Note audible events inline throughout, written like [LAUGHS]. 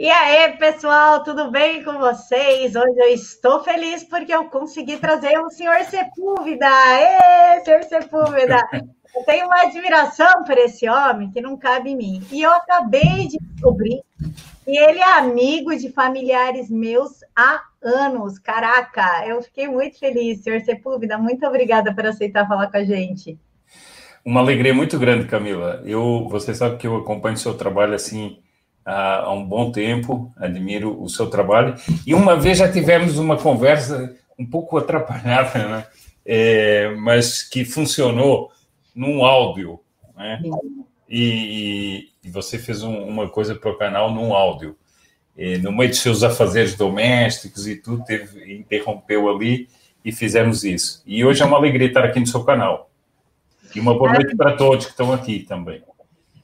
E aí, pessoal, tudo bem com vocês? Hoje eu estou feliz porque eu consegui trazer o senhor Sepúlveda. Ê, senhor Sepúlveda! Eu tenho uma admiração por esse homem que não cabe em mim. E eu acabei de descobrir que ele é amigo de familiares meus há anos. Caraca, eu fiquei muito feliz, senhor Sepúlveda. Muito obrigada por aceitar falar com a gente. Uma alegria muito grande, Camila. Eu, você sabe que eu acompanho o seu trabalho assim há um bom tempo, admiro o seu trabalho. E uma vez já tivemos uma conversa um pouco [LAUGHS] atrapalhada, né? É, mas que funcionou num áudio, né? E, e você fez um, uma coisa para o canal num áudio. E no meio dos seus afazeres domésticos e tudo, teve, interrompeu ali e fizemos isso. E hoje é uma alegria estar aqui no seu canal. E uma boa noite para todos que estão aqui também.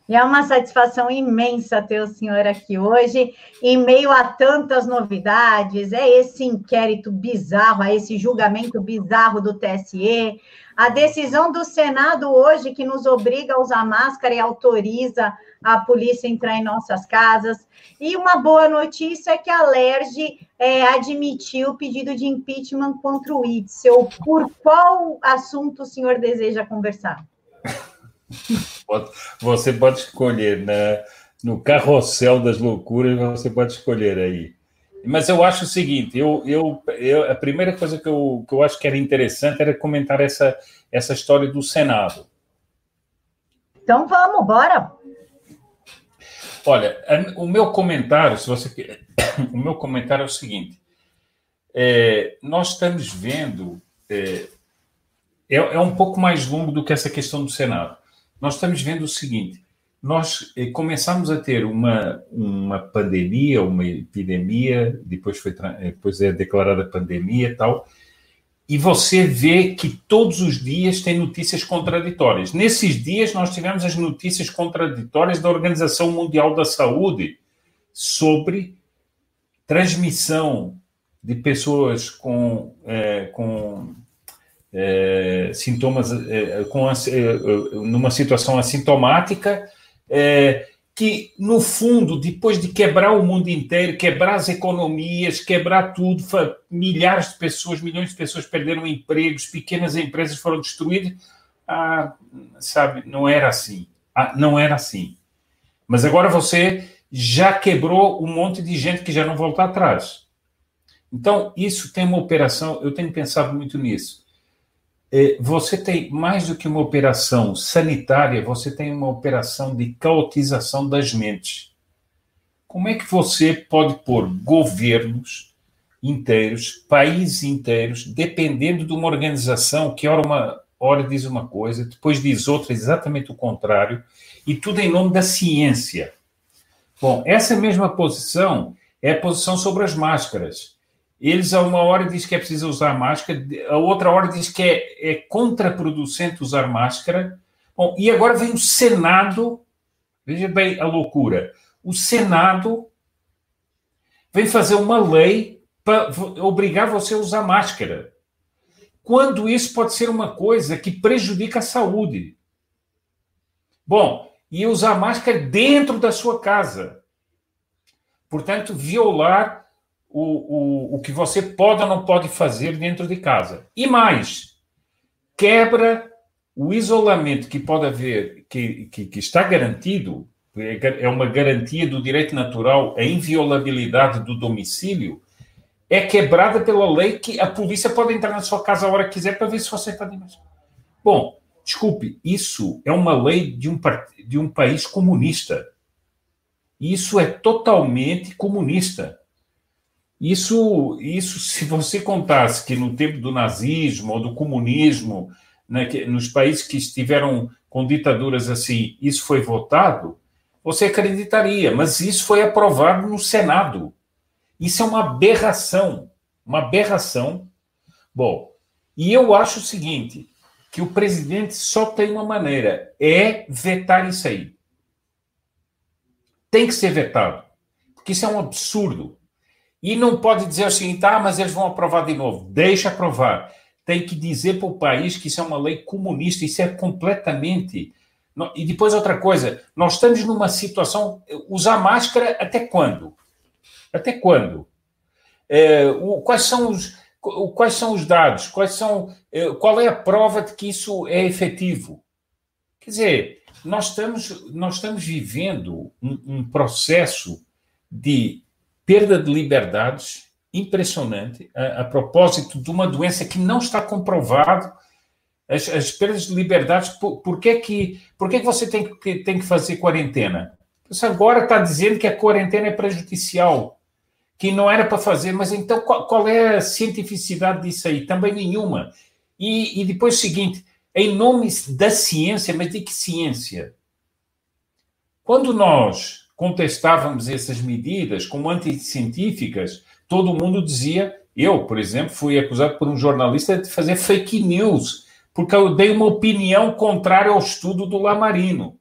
E é uma satisfação imensa ter o senhor aqui hoje, em meio a tantas novidades, é esse inquérito bizarro, é esse julgamento bizarro do TSE, a decisão do Senado hoje que nos obriga a usar máscara e autoriza a polícia entrar em nossas casas. E uma boa notícia é que a LERJ é, admitiu o pedido de impeachment contra o Itzel. Por qual assunto o senhor deseja conversar? Você pode escolher na, no carrossel das loucuras, você pode escolher aí. Mas eu acho o seguinte: eu, eu, eu, a primeira coisa que eu, que eu acho que era interessante era comentar essa, essa história do Senado. Então vamos, bora. Olha, o meu comentário, se você [COUGHS] o meu comentário é o seguinte: é, nós estamos vendo é, é, é um pouco mais longo do que essa questão do Senado nós estamos vendo o seguinte: nós eh, começamos a ter uma, uma pandemia, uma epidemia, depois, foi, eh, depois é declarada pandemia e tal, e você vê que todos os dias tem notícias contraditórias. Nesses dias, nós tivemos as notícias contraditórias da Organização Mundial da Saúde sobre transmissão de pessoas com, é, com é, sintomas é, com, é, numa situação assintomática, que, no fundo, depois de quebrar o mundo inteiro, quebrar as economias, quebrar tudo, milhares de pessoas, milhões de pessoas perderam empregos, pequenas empresas foram destruídas, ah, sabe, não era assim. Ah, não era assim. Mas agora você já quebrou um monte de gente que já não volta atrás. Então, isso tem uma operação, eu tenho pensado muito nisso você tem mais do que uma operação sanitária, você tem uma operação de caotização das mentes. Como é que você pode pôr governos inteiros, países inteiros, dependendo de uma organização que ora uma hora diz uma coisa, depois diz outra, exatamente o contrário, e tudo em nome da ciência. Bom, essa mesma posição é a posição sobre as máscaras. Eles, a uma hora, diz que é preciso usar máscara, a outra hora diz que é, é contraproducente usar máscara. Bom, e agora vem o Senado, veja bem a loucura. O Senado vem fazer uma lei para obrigar você a usar máscara. Quando isso pode ser uma coisa que prejudica a saúde. Bom, e usar máscara dentro da sua casa. Portanto, violar o, o, o que você pode ou não pode fazer dentro de casa. E mais, quebra o isolamento que pode haver, que, que, que está garantido, é uma garantia do direito natural, a inviolabilidade do domicílio, é quebrada pela lei que a polícia pode entrar na sua casa a hora que quiser para ver se você está de. Bom, desculpe, isso é uma lei de um, de um país comunista. Isso é totalmente comunista. Isso, isso, se você contasse que no tempo do nazismo ou do comunismo, né, que, nos países que estiveram com ditaduras assim, isso foi votado, você acreditaria, mas isso foi aprovado no Senado. Isso é uma aberração, uma aberração. Bom, e eu acho o seguinte, que o presidente só tem uma maneira, é vetar isso aí. Tem que ser vetado, porque isso é um absurdo. E não pode dizer assim, tá, mas eles vão aprovar de novo. Deixa aprovar. Tem que dizer para o país que isso é uma lei comunista, isso é completamente. E depois outra coisa, nós estamos numa situação. Usar máscara até quando? Até quando? É, o, quais, são os, quais são os dados? Quais são, é, qual é a prova de que isso é efetivo? Quer dizer, nós estamos, nós estamos vivendo um, um processo de perda de liberdades impressionante a, a, propósito de uma doença que não está comprovado as, as perdas de liberdades. Por, por, que, que, por que, que você tem que, tem que fazer quarentena? Você agora está dizendo que a quarentena é prejudicial, que não era para fazer, mas então qual, qual, é a cientificidade disso aí? Também nenhuma. E, e depois o seguinte, em nome da ciência, mas de que ciência? Quando nós contestávamos essas medidas como anticientíficas, todo mundo dizia. Eu, por exemplo, fui acusado por um jornalista de fazer fake news, porque eu dei uma opinião contrária ao estudo do Lamarino.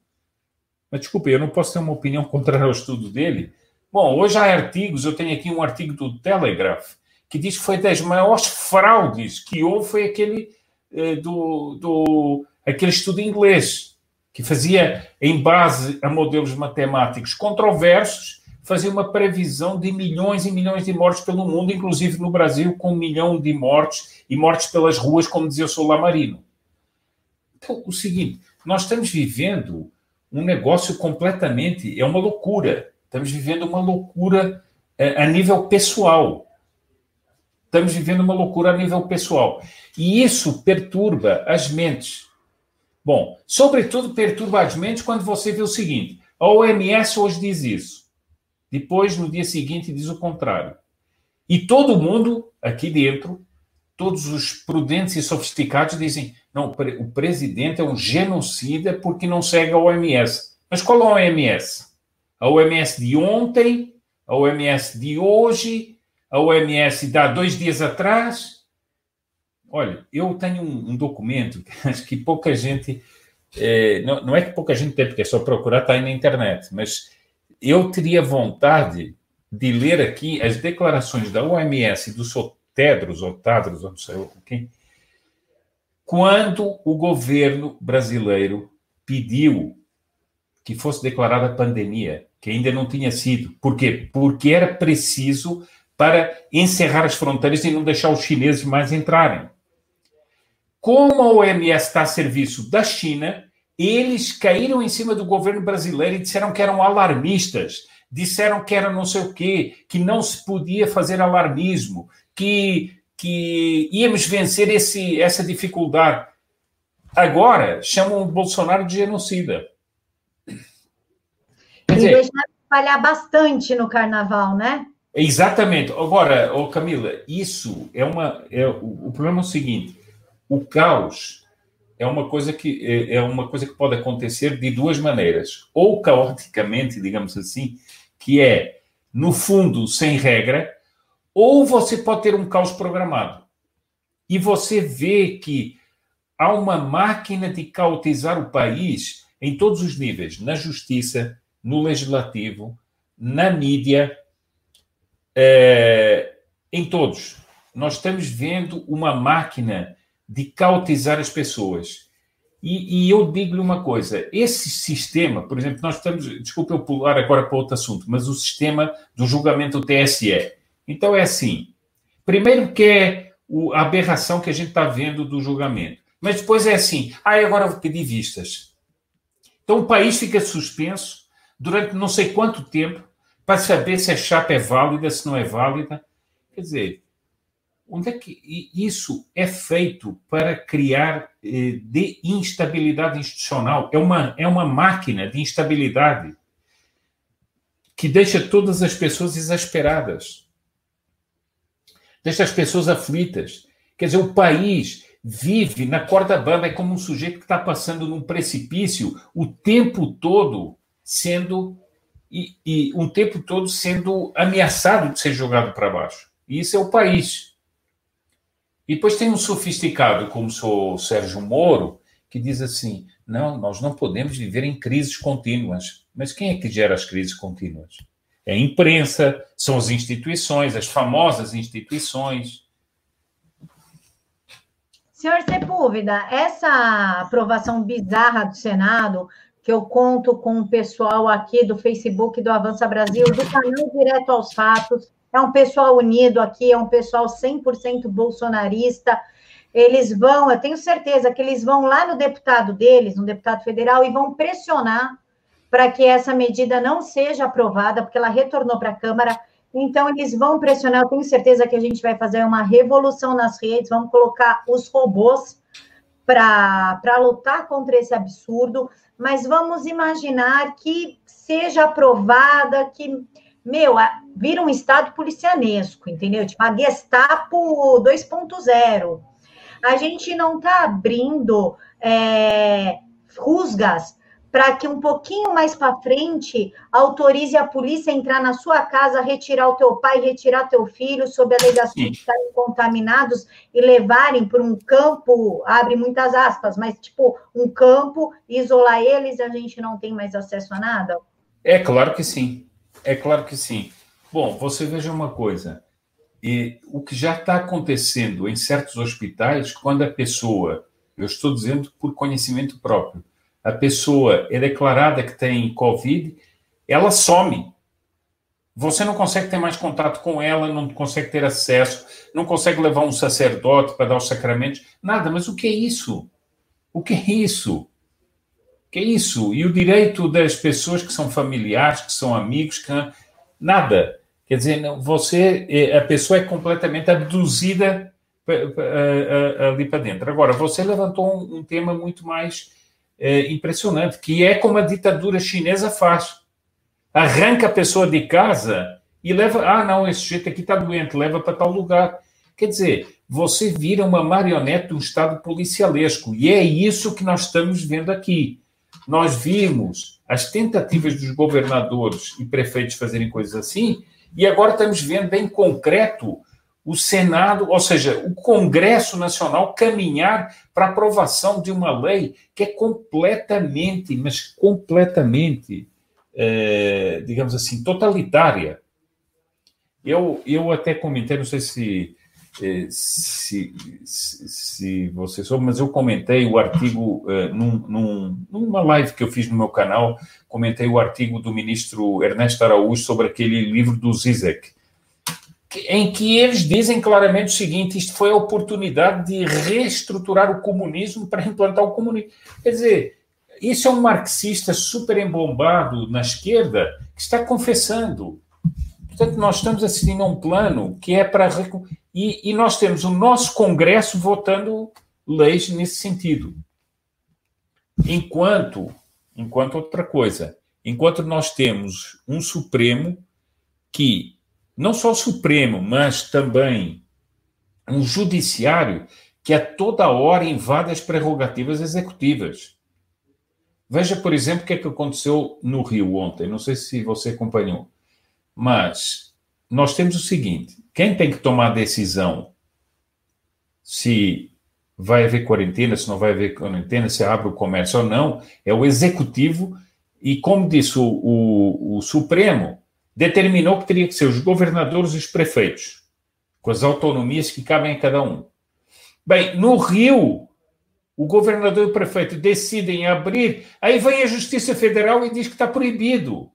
Mas desculpe, eu não posso ter uma opinião contrária ao estudo dele. Bom, hoje há artigos, eu tenho aqui um artigo do Telegraph, que diz que foi das maiores fraudes que houve foi aquele eh, do, do aquele estudo inglês, que fazia, em base a modelos matemáticos controversos, fazia uma previsão de milhões e milhões de mortes pelo mundo, inclusive no Brasil, com um milhão de mortes e mortes pelas ruas, como dizia o Sou Lamarino. Então, o seguinte, nós estamos vivendo um negócio completamente. É uma loucura. Estamos vivendo uma loucura é, a nível pessoal. Estamos vivendo uma loucura a nível pessoal. E isso perturba as mentes. Bom, sobretudo perturba as mentes quando você vê o seguinte: a OMS hoje diz isso. Depois, no dia seguinte, diz o contrário. E todo mundo aqui dentro, todos os prudentes e sofisticados dizem: não, o presidente é um genocida porque não segue a OMS. Mas qual a OMS? A OMS de ontem, a OMS de hoje, a OMS de há dois dias atrás. Olha, eu tenho um, um documento que [LAUGHS] acho que pouca gente. É, não, não, é que pouca gente tem, porque é só procurar, está aí na internet, mas eu teria vontade de ler aqui as declarações da OMS do Tedros ou Tadros, não sei quem, quando o governo brasileiro pediu que fosse declarada pandemia, que ainda não tinha sido. Por quê? Porque era preciso para encerrar as fronteiras e não deixar os chineses mais entrarem. Como a OMS está a serviço da China, eles caíram em cima do governo brasileiro e disseram que eram alarmistas, disseram que era não sei o quê, que não se podia fazer alarmismo, que, que íamos vencer esse, essa dificuldade. Agora chamam o Bolsonaro de genocida. Quer dizer, e deixaram espalhar bastante no carnaval, né? Exatamente. Agora, oh Camila, isso é uma. É, o, o problema é o seguinte: o caos é uma coisa que é, é uma coisa que pode acontecer de duas maneiras, ou caoticamente, digamos assim, que é no fundo sem regra, ou você pode ter um caos programado. E você vê que há uma máquina de cautizar o país em todos os níveis, na justiça, no legislativo, na mídia, é, em todos. Nós estamos vendo uma máquina de cautizar as pessoas. E, e eu digo-lhe uma coisa: esse sistema, por exemplo, nós estamos, desculpe eu pular agora para outro assunto, mas o sistema do julgamento do TSE. Então é assim: primeiro que é a aberração que a gente está vendo do julgamento, mas depois é assim: ah, agora vou pedir vistas. Então o país fica suspenso durante não sei quanto tempo para saber se a chapa é válida, se não é válida. Quer dizer, Onde é que isso é feito para criar eh, de instabilidade institucional? É uma, é uma máquina de instabilidade que deixa todas as pessoas exasperadas, deixa as pessoas aflitas. Quer dizer, o país vive na corda bamba, é como um sujeito que está passando num precipício o tempo todo sendo e, e um tempo todo sendo ameaçado de ser jogado para baixo. E isso é o país. E depois tem um sofisticado, como o Sérgio Moro, que diz assim: não, nós não podemos viver em crises contínuas. Mas quem é que gera as crises contínuas? É a imprensa, são as instituições, as famosas instituições. Senhor Sepúlveda, essa aprovação bizarra do Senado que eu conto com o pessoal aqui do Facebook do Avança Brasil, do canal Direto aos Fatos. É um pessoal unido aqui, é um pessoal 100% bolsonarista. Eles vão, eu tenho certeza que eles vão lá no deputado deles, no deputado federal, e vão pressionar para que essa medida não seja aprovada, porque ela retornou para a Câmara. Então, eles vão pressionar. Eu tenho certeza que a gente vai fazer uma revolução nas redes, vamos colocar os robôs para lutar contra esse absurdo mas vamos imaginar que seja aprovada, que, meu, vira um Estado policianesco, entendeu? Tipo, a Gestapo 2.0. A gente não está abrindo é, rusgas para que um pouquinho mais para frente autorize a polícia a entrar na sua casa, retirar o teu pai, retirar teu filho, sob a alegação de estarem contaminados e levarem para um campo, abre muitas aspas, mas tipo um campo, isolar eles, a gente não tem mais acesso a nada? É claro que sim. É claro que sim. Bom, você veja uma coisa. E o que já está acontecendo em certos hospitais, quando a pessoa, eu estou dizendo por conhecimento próprio, a pessoa é declarada que tem Covid, ela some. Você não consegue ter mais contato com ela, não consegue ter acesso, não consegue levar um sacerdote para dar os sacramentos, nada. Mas o que é isso? O que é isso? Que é isso? E o direito das pessoas que são familiares, que são amigos, que nada. Quer dizer, você, é, a pessoa é completamente abduzida ali para dentro. Agora, você levantou um, tema muito mais é, impressionante, que é como a ditadura chinesa faz. Arranca a pessoa de casa e leva. Ah, não, esse jeito aqui está doente, leva para tal lugar. Quer dizer, você vira uma marionete um Estado policialesco. E é isso que nós estamos vendo aqui. Nós vimos as tentativas dos governadores e prefeitos fazerem coisas assim, e agora estamos vendo em concreto o Senado, ou seja, o Congresso Nacional caminhar para aprovação de uma lei que é completamente, mas completamente, é, digamos assim, totalitária. Eu, eu até comentei, não sei se, se, se, se você soube, mas eu comentei o artigo é, num, num, numa live que eu fiz no meu canal, comentei o artigo do ministro Ernesto Araújo sobre aquele livro do Zizek, em que eles dizem claramente o seguinte: isto foi a oportunidade de reestruturar o comunismo para implantar o comunismo. Quer dizer, isso é um marxista super embombado na esquerda que está confessando. Portanto, nós estamos assistindo a um plano que é para. E, e nós temos o nosso Congresso votando leis nesse sentido. Enquanto, enquanto outra coisa, enquanto nós temos um Supremo que não só o Supremo, mas também um judiciário que a toda hora invade as prerrogativas executivas. Veja, por exemplo, o que, é que aconteceu no Rio ontem. Não sei se você acompanhou, mas nós temos o seguinte: quem tem que tomar a decisão se vai haver quarentena, se não vai haver quarentena, se abre o comércio ou não, é o executivo. E como disse o, o, o Supremo, determinou que teria que ser os governadores e os prefeitos, com as autonomias que cabem a cada um. Bem, no Rio, o governador e o prefeito decidem abrir, aí vem a Justiça Federal e diz que está proibido.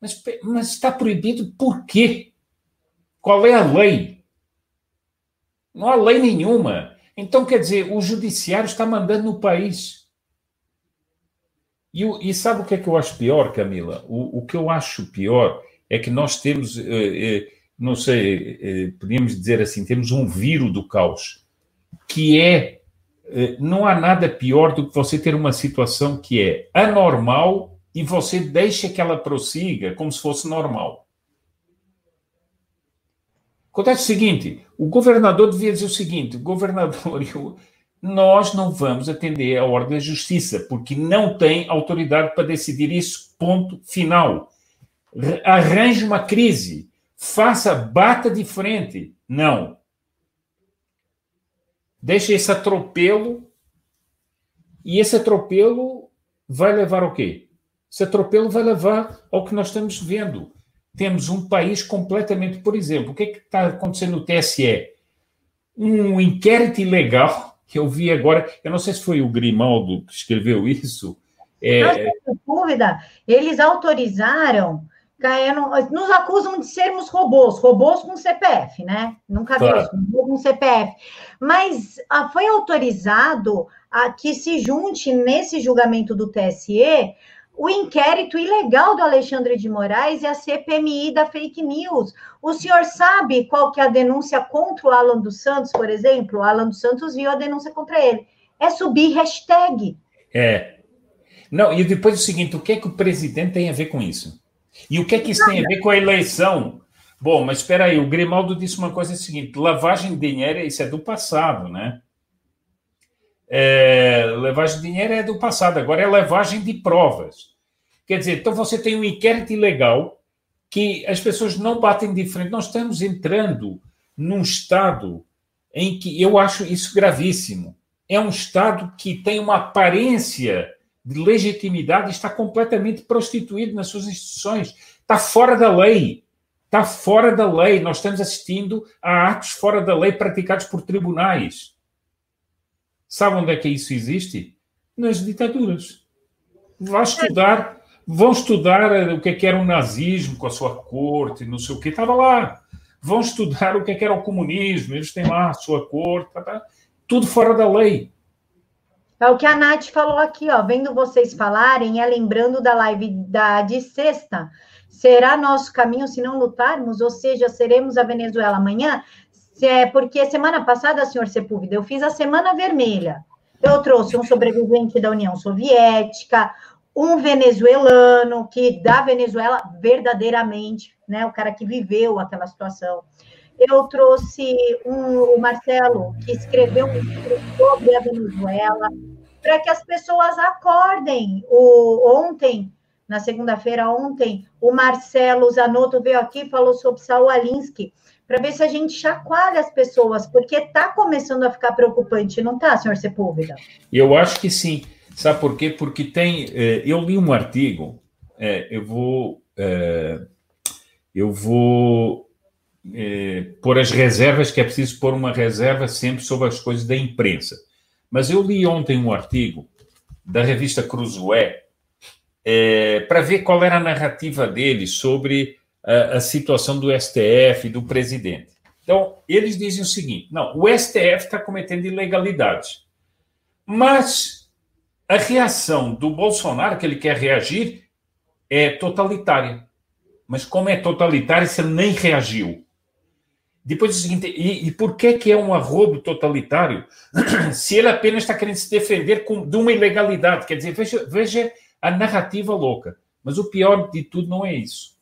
Mas, mas está proibido por quê? Qual é a lei? Não há lei nenhuma. Então, quer dizer, o judiciário está mandando no país. E, e sabe o que é que eu acho pior, Camila? O, o que eu acho pior é que nós temos, eh, eh, não sei, eh, podíamos dizer assim, temos um vírus do caos, que é, não há nada pior do que você ter uma situação que é anormal e você deixa que ela prossiga como se fosse normal. Acontece o seguinte: o governador devia dizer o seguinte: o governador, [LAUGHS] nós não vamos atender a ordem da justiça, porque não tem autoridade para decidir isso, ponto final arranje uma crise, faça, bata de frente. Não. Deixa esse atropelo e esse atropelo vai levar ao quê? Esse atropelo vai levar ao que nós estamos vendo. Temos um país completamente, por exemplo, o que é está acontecendo no TSE? Um inquérito ilegal que eu vi agora, eu não sei se foi o Grimaldo que escreveu isso, É... Não, dúvida, eles autorizaram nos acusam de sermos robôs, robôs com CPF, né? Nunca vi isso, com CPF. Mas ah, foi autorizado a que se junte nesse julgamento do TSE o inquérito ilegal do Alexandre de Moraes e a CPMI da fake news. O senhor sabe qual que é a denúncia contra o Alan dos Santos, por exemplo? O Alan dos Santos viu a denúncia contra ele. É subir hashtag. É. Não, e depois o seguinte, o que é que o presidente tem a ver com isso? E o que é que isso tem a ver com a eleição? Bom, mas espera aí, o Grimaldo disse uma coisa seguinte: lavagem de dinheiro, isso é do passado, né? É, lavagem de dinheiro é do passado, agora é lavagem de provas. Quer dizer, então você tem um inquérito ilegal que as pessoas não batem de frente. Nós estamos entrando num estado em que eu acho isso gravíssimo. É um estado que tem uma aparência de legitimidade está completamente prostituído nas suas instituições. Está fora da lei. Está fora da lei. Nós estamos assistindo a atos fora da lei praticados por tribunais. Sabe onde é que isso existe? Nas ditaduras. Vá estudar, vão estudar o que, é que era o nazismo com a sua corte, não sei o que, estava lá. Vão estudar o que, é que era o comunismo, eles têm lá a sua corte, tá, tá. tudo fora da lei. É o que a Nath falou aqui, ó. Vendo vocês falarem, é lembrando da live da, de sexta. Será nosso caminho se não lutarmos? Ou seja, seremos a Venezuela amanhã? É, porque semana passada, senhor Sepúlveda, eu fiz a Semana Vermelha. Eu trouxe um sobrevivente da União Soviética, um venezuelano que da Venezuela verdadeiramente, né, o cara que viveu aquela situação. Eu trouxe um, o Marcelo, que escreveu um livro sobre a Venezuela, para que as pessoas acordem. O, ontem, na segunda-feira, ontem, o Marcelo Zanotto veio aqui e falou sobre Saul Alinsky, para ver se a gente chacoalha as pessoas, porque está começando a ficar preocupante, não está, senhor Sepúlveda? Eu acho que sim. Sabe por quê? Porque tem. Eh, eu li um artigo, eh, eu vou. Eh, eu vou pôr as reservas, que é preciso pôr uma reserva sempre sobre as coisas da imprensa. Mas eu li ontem um artigo da revista Cruzoé para ver qual era a narrativa dele sobre a, a situação do STF e do presidente. Então, eles dizem o seguinte: não, o STF está cometendo ilegalidades. Mas a reação do Bolsonaro, que ele quer reagir, é totalitária. Mas como é totalitária se ele nem reagiu? Depois o seguinte, e, e, por que, que é um arrobo totalitário [CLEARS THROAT] se ele apenas está querendo se defender com, de uma ilegalidade? Quer dizer, veja, veja a narrativa louca. Mas o pior de tudo não é isso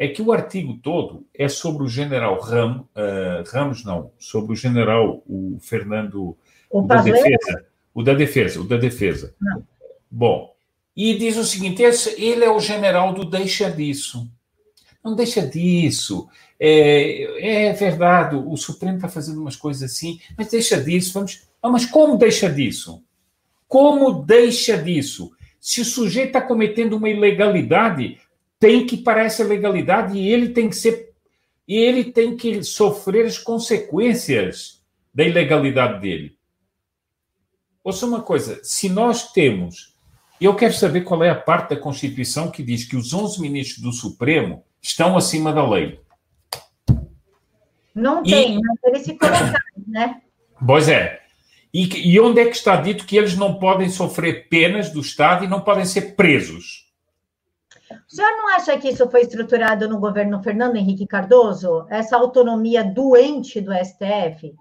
é que o artigo todo é sobre o general Ram, uh, Ramos, não, sobre o general o Fernando o, o da defesa, o da defesa, o da defesa. Não. Bom, e diz o seguinte: ele é o general do deixa disso. Não deixa disso. É, é verdade, o Supremo está fazendo umas coisas assim, mas deixa disso. Vamos. Ah, mas como deixa disso? Como deixa disso? Se o sujeito está cometendo uma ilegalidade, tem que parar essa legalidade e ele tem que ser e ele tem que sofrer as consequências da ilegalidade dele. Ouça uma coisa, se nós temos, eu quero saber qual é a parte da Constituição que diz que os 11 ministros do Supremo estão acima da lei. Não e, tem, mas eles se colocaram, né? Pois é. E, e onde é que está dito que eles não podem sofrer penas do Estado e não podem ser presos? O senhor não acha que isso foi estruturado no governo Fernando Henrique Cardoso? Essa autonomia doente do STF?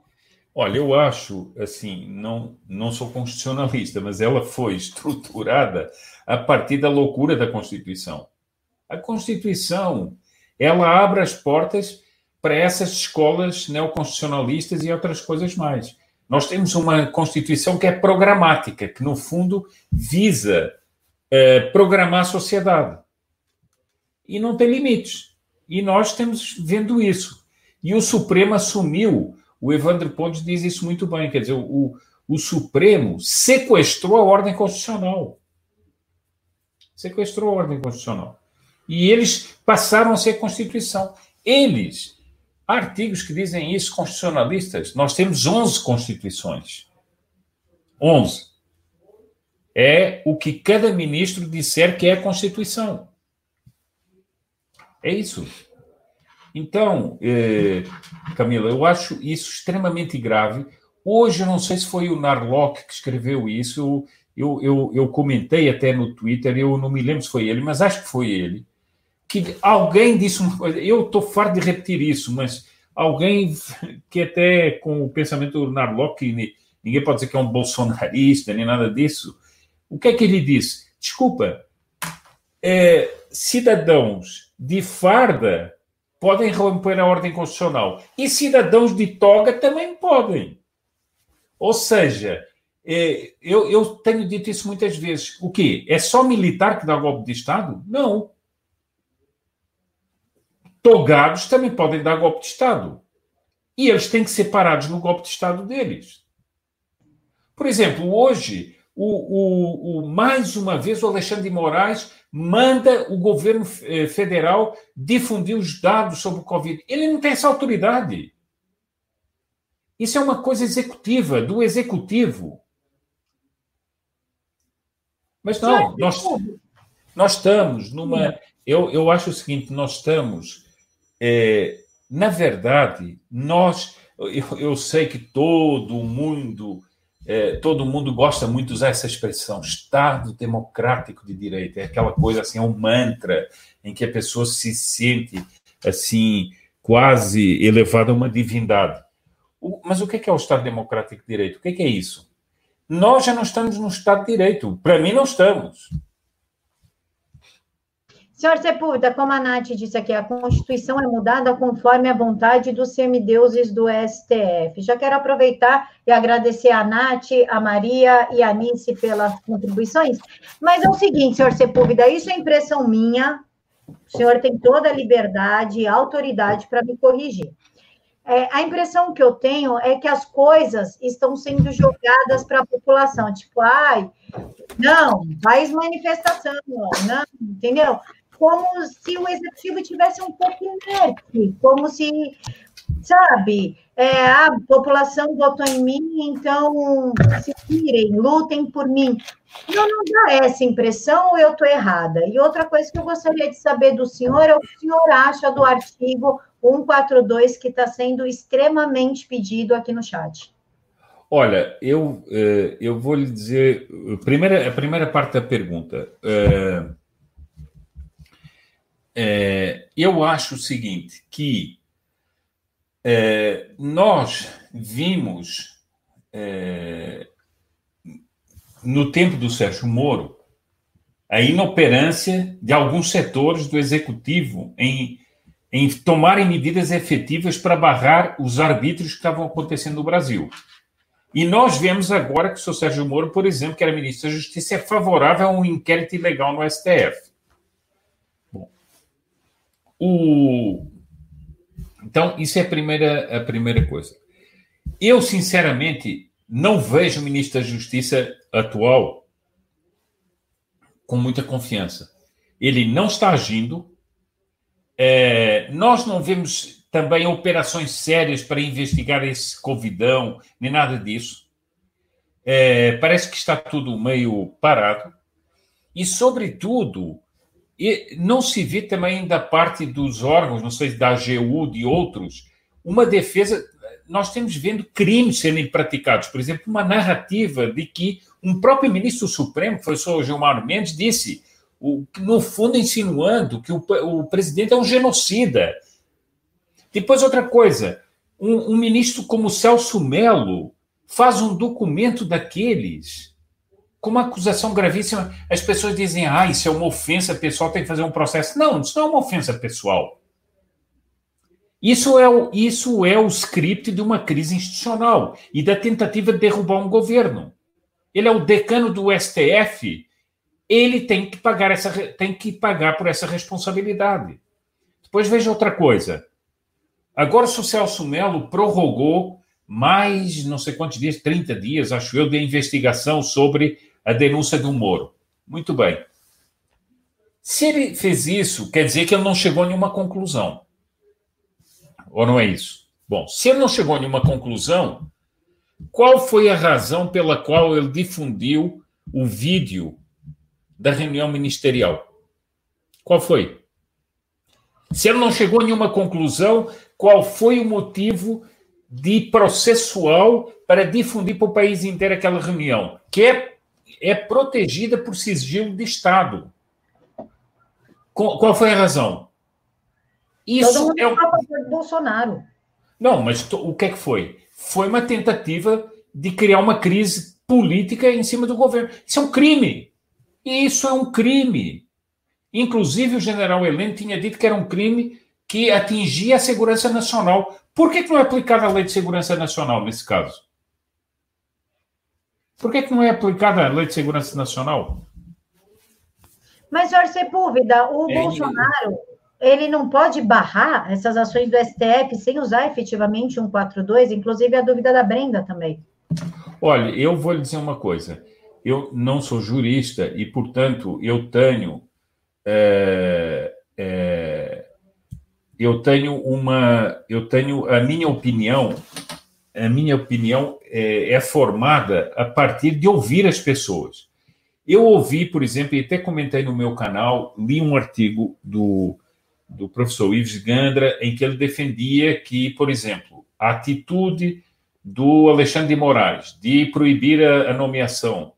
Olha, eu acho, assim, não, não sou constitucionalista, mas ela foi estruturada a partir da loucura da Constituição. A Constituição, ela abre as portas para essas escolas neoconstitucionalistas e outras coisas mais. Nós temos uma Constituição que é programática, que, no fundo, visa eh, programar a sociedade e não tem limites. E nós estamos vendo isso. E o Supremo assumiu, o Evandro Pontes diz isso muito bem, quer dizer, o, o Supremo sequestrou a ordem constitucional. Sequestrou a ordem constitucional. E eles passaram a ser Constituição. Eles, artigos que dizem isso, constitucionalistas, nós temos 11 constituições. 11. é o que cada ministro disser que é a Constituição. É isso. Então, eh, Camila, eu acho isso extremamente grave. Hoje, eu não sei se foi o Narlock que escreveu isso, eu, eu, eu comentei até no Twitter, eu não me lembro se foi ele, mas acho que foi ele, que alguém disse uma coisa, eu estou farto de repetir isso, mas alguém que até com o pensamento do Narlock, ninguém pode dizer que é um bolsonarista, nem nada disso, o que é que ele disse? Desculpa, é, cidadãos de farda podem romper a ordem constitucional e cidadãos de toga também podem. Ou seja, é, eu, eu tenho dito isso muitas vezes. O quê? É só militar que dá golpe de Estado? Não. Togados também podem dar golpe de Estado. E eles têm que ser parados no golpe de Estado deles. Por exemplo, hoje o, o, o, mais uma vez, o Alexandre de Moraes manda o governo eh, federal difundir os dados sobre o Covid. Ele não tem essa autoridade. Isso é uma coisa executiva, do executivo. Mas não, nós, nós estamos numa. Eu, eu acho o seguinte: nós estamos. É, na verdade, nós. Eu, eu sei que todo mundo é, todo mundo gosta muito de usar essa expressão, Estado Democrático de Direito. É aquela coisa assim, é um mantra em que a pessoa se sente assim, quase elevada a uma divindade. O, mas o que é, que é o Estado Democrático de Direito? O que é, que é isso? Nós já não estamos no Estado de Direito. Para mim, não estamos. Senhor Sepulta, como a Nath disse aqui, a Constituição é mudada conforme a vontade dos semideuses do STF. Já quero aproveitar e agradecer a Nath, a Maria e a Nice pelas contribuições. Mas é o seguinte, senhor Sepúlveda, isso é impressão minha. O senhor tem toda a liberdade e autoridade para me corrigir. É, a impressão que eu tenho é que as coisas estão sendo jogadas para a população, tipo, ai, não, faz manifestação, não, entendeu? Como se o executivo tivesse um pouco inerte, como se, sabe, é, a população votou em mim, então se virem, lutem por mim. Não, não dá essa impressão ou eu estou errada? E outra coisa que eu gostaria de saber do senhor é o que o senhor acha do artigo 142 que está sendo extremamente pedido aqui no chat. Olha, eu, eh, eu vou lhe dizer, primeira, a primeira parte da pergunta. Eh, é, eu acho o seguinte, que é, nós vimos é, no tempo do Sérgio Moro a inoperância de alguns setores do executivo em, em tomarem medidas efetivas para barrar os arbítrios que estavam acontecendo no Brasil. E nós vemos agora que o Sérgio Moro, por exemplo, que era ministro da Justiça, é favorável a um inquérito ilegal no STF. O... Então, isso é a primeira, a primeira coisa. Eu, sinceramente, não vejo o ministro da Justiça atual com muita confiança. Ele não está agindo. É, nós não vemos também operações sérias para investigar esse Covidão, nem nada disso. É, parece que está tudo meio parado. E, sobretudo, e não se vê também da parte dos órgãos, não sei, da AGU, de outros, uma defesa. Nós temos vendo crimes sendo praticados. Por exemplo, uma narrativa de que um próprio ministro Supremo, o professor Gilmar Mendes, disse, no fundo, insinuando que o, o presidente é um genocida. Depois, outra coisa, um, um ministro como Celso Melo faz um documento daqueles com uma acusação gravíssima, as pessoas dizem, ah, isso é uma ofensa pessoal, tem que fazer um processo. Não, isso não é uma ofensa pessoal. Isso é, o, isso é o script de uma crise institucional e da tentativa de derrubar um governo. Ele é o decano do STF, ele tem que pagar, essa, tem que pagar por essa responsabilidade. Depois veja outra coisa. Agora o Celso Melo prorrogou mais não sei quantos dias, 30 dias, acho eu, de investigação sobre a denúncia do Moro. Muito bem. Se ele fez isso, quer dizer que ele não chegou a nenhuma conclusão. Ou não é isso? Bom, se ele não chegou a nenhuma conclusão, qual foi a razão pela qual ele difundiu o vídeo da reunião ministerial? Qual foi? Se ele não chegou a nenhuma conclusão, qual foi o motivo de processual para difundir para o país inteiro aquela reunião? Que é, é protegida por sigilo de Estado. Qual foi a razão? Isso Todo mundo é um... Bolsonaro. Não, mas o que é que foi? Foi uma tentativa de criar uma crise política em cima do governo. Isso é um crime. Isso é um crime. Inclusive, o general Heleno tinha dito que era um crime que atingia a segurança nacional. Por que, que não é aplicada a lei de segurança nacional nesse caso? Por que, que não é aplicada a lei de segurança nacional? Mas, Jorge Sepúlveda, o é, Bolsonaro, ele não pode barrar essas ações do STF sem usar efetivamente 142, inclusive a dúvida da Brenda também. Olha, eu vou lhe dizer uma coisa. Eu não sou jurista e, portanto, eu tenho é, é, eu tenho uma eu tenho a minha opinião a minha opinião é, é, formada a partir de ouvir as pessoas. Eu ouvi por exemplo e até comentei no meu canal li um artigo do do professor Ives Gandra em que ele defendia que por exemplo a atitude do Alexandre de Moraes de proibir a, a nomeação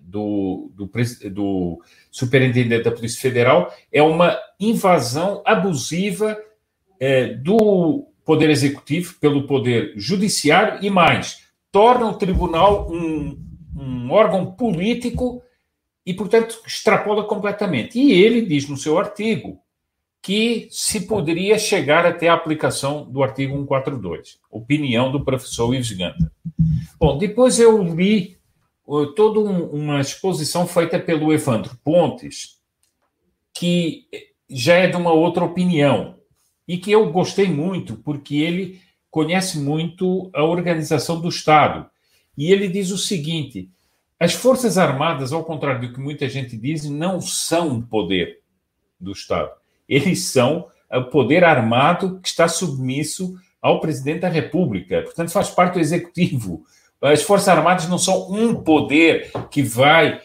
do, do, do superintendente da Polícia Federal é uma invasão abusiva é, do Poder Executivo pelo Poder Judiciário e mais, torna o tribunal um, um órgão político e, portanto, extrapola completamente. E ele diz no seu artigo que se poderia chegar até a aplicação do artigo 142, opinião do professor Ives Ganta. Bom, depois eu li toda uma exposição feita pelo Evandro Pontes, que já é de uma outra opinião, e que eu gostei muito, porque ele conhece muito a organização do Estado. E ele diz o seguinte: as Forças Armadas, ao contrário do que muita gente diz, não são poder do Estado. Eles são o poder armado que está submisso ao presidente da República. Portanto, faz parte do executivo. As Forças Armadas não são um poder que vai.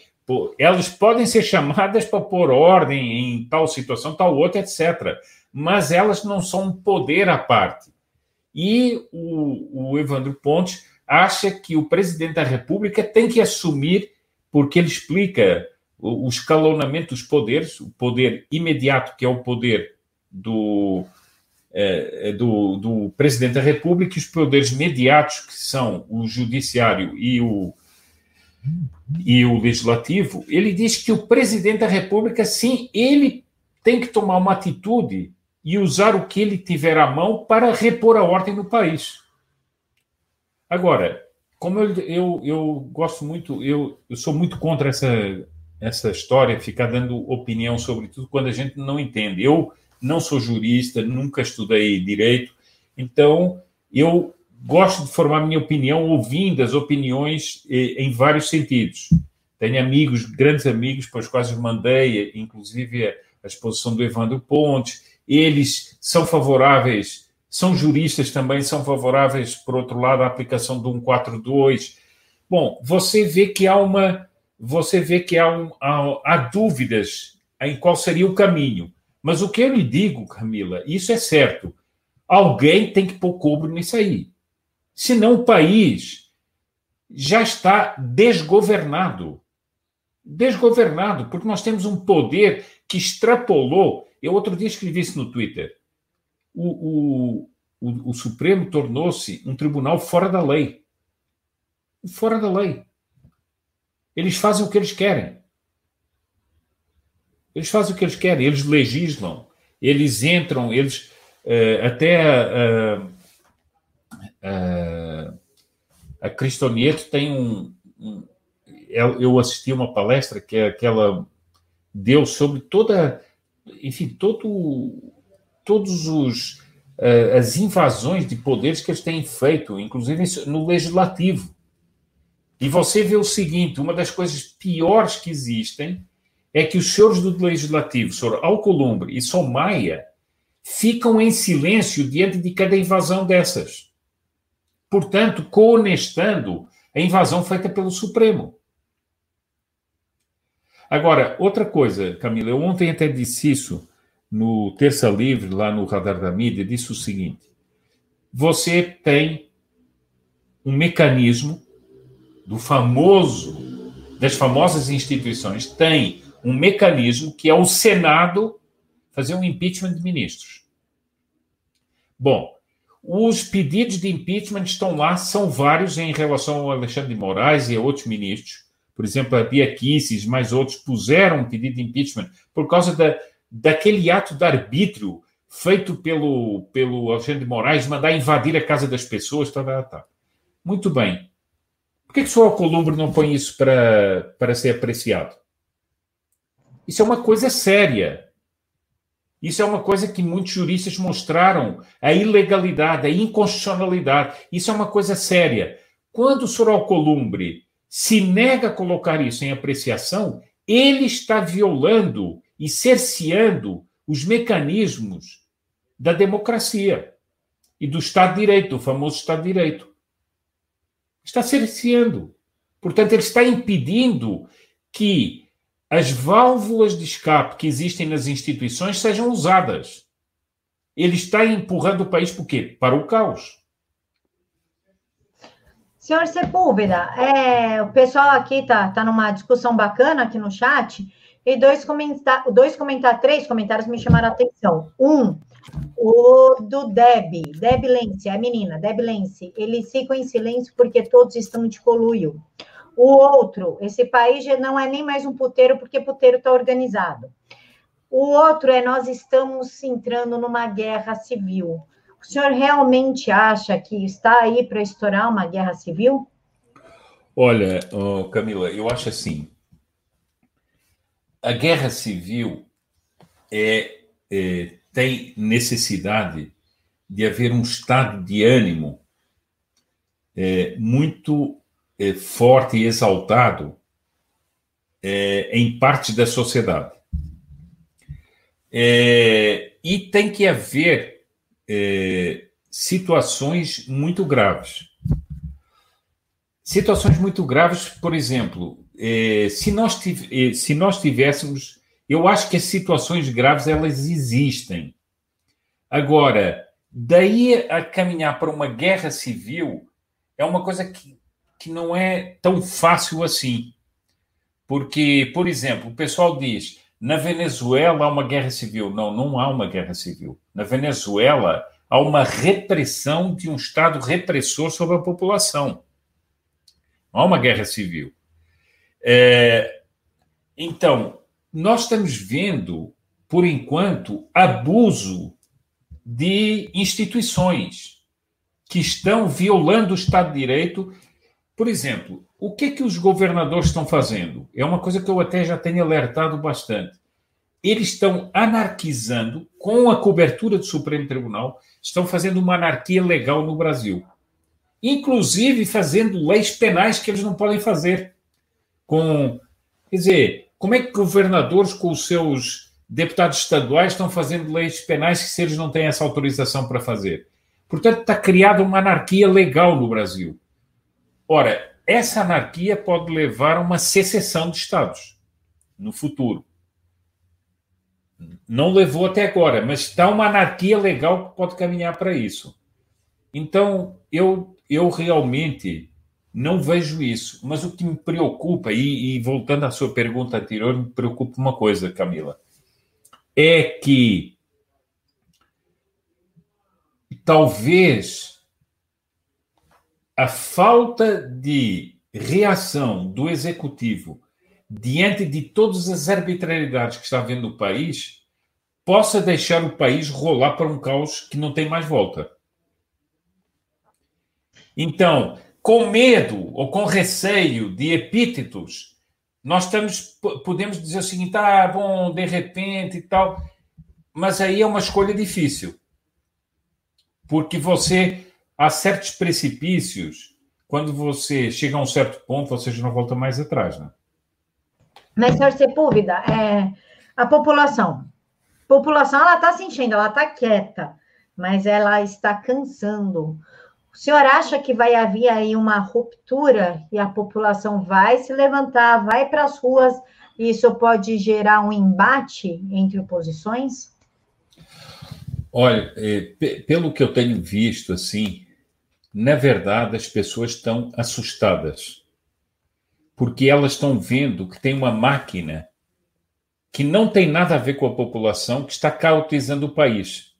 Elas podem ser chamadas para pôr ordem em tal situação, tal outra, etc. Mas elas não são um poder à parte. E o, o Evandro Pontes acha que o presidente da República tem que assumir, porque ele explica o, o escalonamento dos poderes, o poder imediato, que é o poder do, é, do, do, presidente da República e os poderes mediatos, que são o judiciário e o, e o legislativo, ele diz que o presidente da República, sim, ele tem que tomar uma atitude e usar o que ele tiver à mão para repor a ordem no país. Agora, como eu, eu, eu gosto muito, eu, eu sou muito contra essa, essa história, ficar dando opinião sobre tudo quando a gente não entende. Eu não sou jurista, nunca estudei direito, então eu gosto de formar minha opinião ouvindo as opiniões eh, em vários sentidos. Tenho amigos, grandes amigos, para os quais mandei, inclusive, a exposição do Evandro Pontes. Eles são favoráveis, são juristas também, são favoráveis, por outro lado, à aplicação do 142. Bom, você vê que há uma. Você vê que há, um, há, há dúvidas em qual seria o caminho. Mas o que eu lhe digo, Camila, isso é certo. Alguém tem que pôr cobre nisso aí. Senão o país já está desgovernado. Desgovernado, porque nós temos um poder que extrapolou. Eu outro dia escrevi isso no Twitter. O, o, o, o Supremo tornou-se um tribunal fora da lei. Fora da lei. Eles fazem o que eles querem. Eles fazem o que eles querem, eles legislam, eles entram, eles uh, até uh, uh, a Cristonieto tem um, um, eu assisti uma palestra que, é que ela deu sobre toda, enfim, todo, todos os uh, as invasões de poderes que eles têm feito, inclusive no legislativo. E você vê o seguinte: uma das coisas piores que existem é que os senhores do Legislativo, senhor Alcolumbre e São Maia, ficam em silêncio diante de cada invasão dessas. Portanto, coonestando a invasão feita pelo Supremo. Agora, outra coisa, Camila, eu ontem até disse isso no Terça Livre, lá no Radar da Mídia, disse o seguinte: você tem um mecanismo do famoso, das famosas instituições, tem um mecanismo que é o Senado fazer um impeachment de ministros. Bom, os pedidos de impeachment estão lá, são vários em relação ao Alexandre de Moraes e a outros ministros. Por exemplo, a Bia Kicis, mais outros, puseram um pedido de impeachment por causa da, daquele ato de arbítrio feito pelo, pelo Alexandre de Moraes, mandar invadir a casa das pessoas. Tá, tá, tá. Muito bem. Por que, que o senhor Alcolumbre não põe isso para, para ser apreciado? Isso é uma coisa séria. Isso é uma coisa que muitos juristas mostraram, a ilegalidade, a inconstitucionalidade. Isso é uma coisa séria. Quando o Sr. Alcolumbre se nega a colocar isso em apreciação, ele está violando e cerceando os mecanismos da democracia e do Estado de Direito, do famoso Estado de Direito. Está cerceando. Portanto, ele está impedindo que as válvulas de escape que existem nas instituições sejam usadas. Ele está empurrando o país quê? Para o caos. Senhor Sepúlveda, é, o pessoal aqui está tá numa discussão bacana aqui no chat, e dois, comenta dois comentários, três comentários me chamaram a atenção. Um, o do Deb, Deb Lence, a menina, Deb Lence, eles ficam em silêncio porque todos estão de coluio. O outro, esse país não é nem mais um puteiro, porque puteiro está organizado. O outro é nós estamos entrando numa guerra civil. O senhor realmente acha que está aí para estourar uma guerra civil? Olha, Camila, eu acho assim. A guerra civil é, é, tem necessidade de haver um estado de ânimo é, muito é, forte e exaltado é, em parte da sociedade. É, e tem que haver é, situações muito graves. Situações muito graves, por exemplo, é, se, nós é, se nós tivéssemos. Eu acho que as situações graves elas existem. Agora, daí a caminhar para uma guerra civil é uma coisa que que não é tão fácil assim. Porque, por exemplo, o pessoal diz: na Venezuela há uma guerra civil. Não, não há uma guerra civil. Na Venezuela há uma repressão de um Estado repressor sobre a população. Não há uma guerra civil. É, então, nós estamos vendo, por enquanto, abuso de instituições que estão violando o Estado de Direito por exemplo, o que que os governadores estão fazendo? É uma coisa que eu até já tenho alertado bastante. Eles estão anarquizando, com a cobertura do Supremo Tribunal, estão fazendo uma anarquia legal no Brasil. Inclusive fazendo leis penais que eles não podem fazer. Com, quer dizer, como é que governadores com os seus deputados estaduais estão fazendo leis penais se eles não têm essa autorização para fazer? Portanto, está criada uma anarquia legal no Brasil. Ora, essa anarquia pode levar a uma secessão de Estados no futuro. Não levou até agora, mas está uma anarquia legal que pode caminhar para isso. Então, eu, eu realmente não vejo isso. Mas o que me preocupa, e, e voltando à sua pergunta anterior, me preocupa uma coisa, Camila, é que talvez a falta de reação do executivo diante de todas as arbitrariedades que está havendo no país possa deixar o país rolar para um caos que não tem mais volta. Então, com medo ou com receio de epítetos, nós estamos, podemos dizer o seguinte: ah, bom, de repente e tal, mas aí é uma escolha difícil, porque você há certos precipícios, quando você chega a um certo ponto, você já não volta mais atrás, né? Mas, senhor Sepúlveda, é, a população. A população, ela está se enchendo, ela está quieta, mas ela está cansando. O senhor acha que vai haver aí uma ruptura e a população vai se levantar, vai para as ruas, isso pode gerar um embate entre oposições? Olha, é, pelo que eu tenho visto, assim, na verdade, as pessoas estão assustadas, porque elas estão vendo que tem uma máquina que não tem nada a ver com a população que está caotizando o país.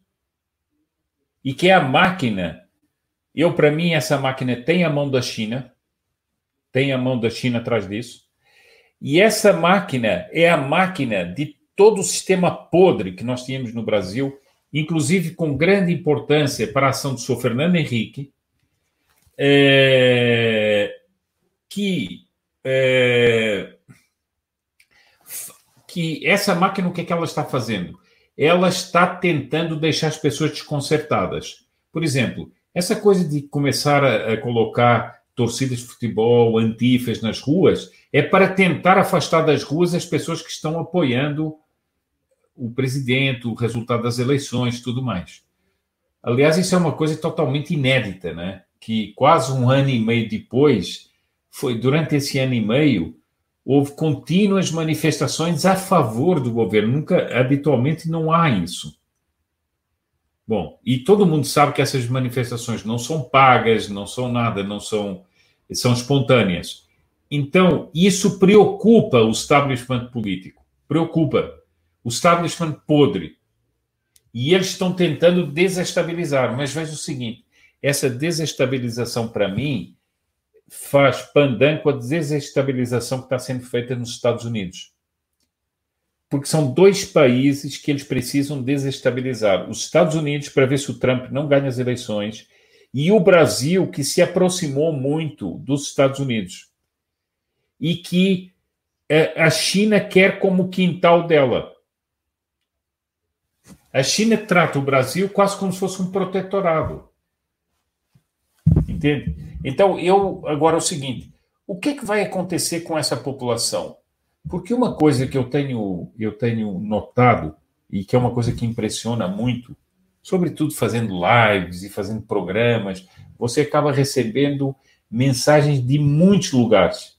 E que é a máquina. Eu, para mim, essa máquina tem a mão da China, tem a mão da China atrás disso. E essa máquina é a máquina de todo o sistema podre que nós tínhamos no Brasil, inclusive com grande importância para a ação do Sr. Fernando Henrique, é, que, é, que essa máquina, o que, é que ela está fazendo? Ela está tentando deixar as pessoas desconcertadas. Por exemplo, essa coisa de começar a, a colocar torcidas de futebol, antifas nas ruas, é para tentar afastar das ruas as pessoas que estão apoiando o presidente, o resultado das eleições, tudo mais. Aliás, isso é uma coisa totalmente inédita, né? Que quase um ano e meio depois, foi durante esse ano e meio, houve contínuas manifestações a favor do governo. Nunca, habitualmente, não há isso. Bom, e todo mundo sabe que essas manifestações não são pagas, não são nada, não são, são espontâneas. Então, isso preocupa o establishment político, preocupa o establishment podre. E eles estão tentando desestabilizar. Mas veja o seguinte: essa desestabilização, para mim, faz pandan com a desestabilização que está sendo feita nos Estados Unidos porque são dois países que eles precisam desestabilizar. Os Estados Unidos, para ver se o Trump não ganha as eleições, e o Brasil, que se aproximou muito dos Estados Unidos. E que é, a China quer como quintal dela. A China trata o Brasil quase como se fosse um protetorado. Entende? Então, eu agora é o seguinte: o que, é que vai acontecer com essa população? Porque uma coisa que eu tenho, eu tenho notado, e que é uma coisa que impressiona muito, sobretudo fazendo lives e fazendo programas, você acaba recebendo mensagens de muitos lugares.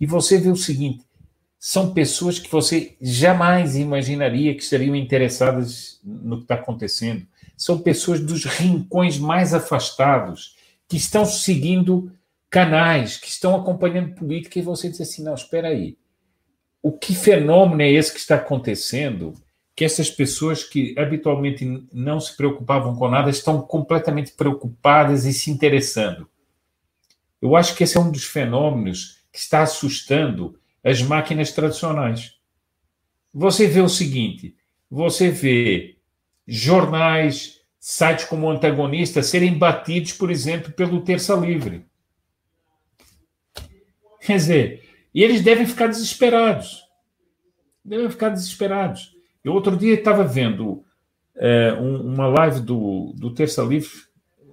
E você vê o seguinte: são pessoas que você jamais imaginaria que estariam interessadas no que está acontecendo. São pessoas dos rincões mais afastados, que estão seguindo canais, que estão acompanhando política, e você diz assim: não, espera aí o que fenômeno é esse que está acontecendo? Que essas pessoas que habitualmente não se preocupavam com nada estão completamente preocupadas e se interessando. Eu acho que esse é um dos fenômenos que está assustando as máquinas tradicionais. Você vê o seguinte: você vê jornais, sites como Antagonista serem batidos, por exemplo, pelo Terça Livre. Quer dizer, e eles devem ficar desesperados. Devem ficar desesperados. Eu outro dia estava vendo é, um, uma live do, do Terça Livre,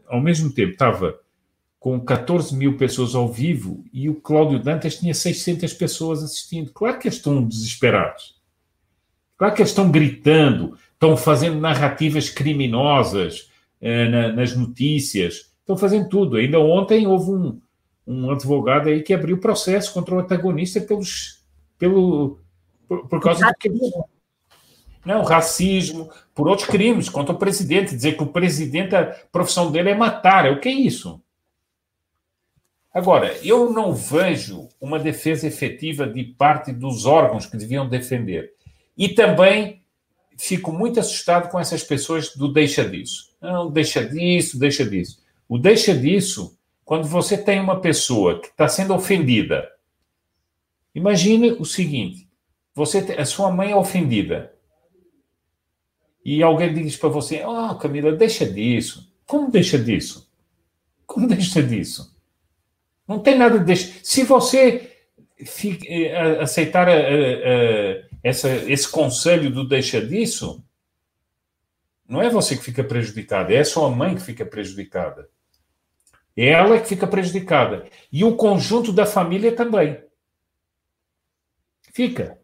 ao mesmo tempo estava com 14 mil pessoas ao vivo e o Cláudio Dantas tinha 600 pessoas assistindo. Claro que eles estão desesperados. Claro que eles estão gritando, estão fazendo narrativas criminosas é, na, nas notícias, estão fazendo tudo. Ainda ontem houve um, um advogado aí que abriu processo contra o antagonista pelos, pelo, por, por causa do que. Não, racismo, por outros crimes contra o presidente, dizer que o presidente, a profissão dele é matar. É o que é isso? Agora, eu não vejo uma defesa efetiva de parte dos órgãos que deviam defender. E também fico muito assustado com essas pessoas do deixa disso. Não, deixa disso, deixa disso. O deixa disso quando você tem uma pessoa que está sendo ofendida, imagine o seguinte: você a sua mãe é ofendida e alguém diz para você: "Oh, Camila, deixa disso". Como deixa disso? Como [LAUGHS] deixa disso? Não tem nada de Se você eh, aceitar a, a, essa, esse conselho do deixa disso, não é você que fica prejudicado, é a sua mãe que fica prejudicada. Ela que fica prejudicada. E o conjunto da família também. Fica.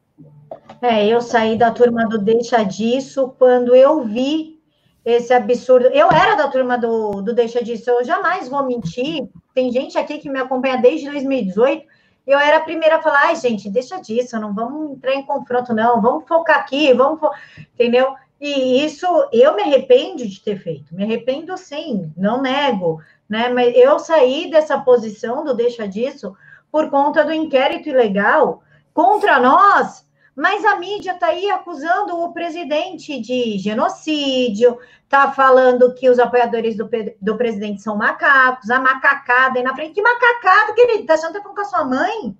É, eu saí da turma do Deixa Disso quando eu vi esse absurdo. Eu era da turma do, do Deixa Disso, eu jamais vou mentir. Tem gente aqui que me acompanha desde 2018 eu era a primeira a falar, ai, gente, deixa disso, não vamos entrar em confronto, não, vamos focar aqui, vamos, fo... entendeu? E isso eu me arrependo de ter feito, me arrependo sim, não nego, né? Mas eu saí dessa posição do deixa disso por conta do inquérito ilegal contra nós, mas a mídia está aí acusando o presidente de genocídio, está falando que os apoiadores do, do presidente são macacos, a macacada aí na frente. Que macacada, querido? Está achando que tá com a sua mãe?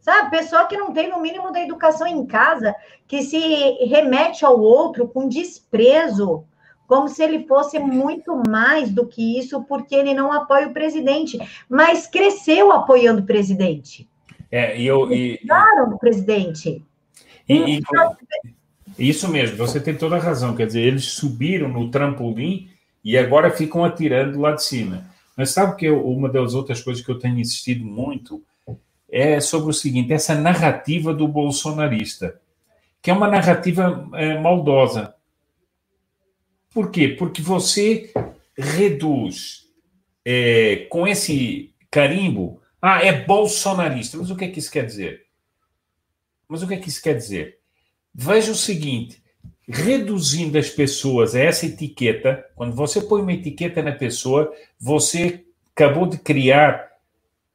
Sabe? Pessoa que não tem no mínimo da educação em casa, que se remete ao outro com desprezo, como se ele fosse muito mais do que isso, porque ele não apoia o presidente, mas cresceu apoiando o presidente. É, e eu. E, claro, o presidente. E, e, isso mesmo, você tem toda a razão. Quer dizer, eles subiram no trampolim e agora ficam atirando lá de cima. Mas sabe que eu, uma das outras coisas que eu tenho insistido muito é sobre o seguinte: essa narrativa do bolsonarista, que é uma narrativa é, maldosa. Por quê? Porque você reduz é, com esse carimbo, ah, é bolsonarista. Mas o que é que isso quer dizer? Mas o que é que isso quer dizer? Veja o seguinte: reduzindo as pessoas a essa etiqueta, quando você põe uma etiqueta na pessoa, você acabou de criar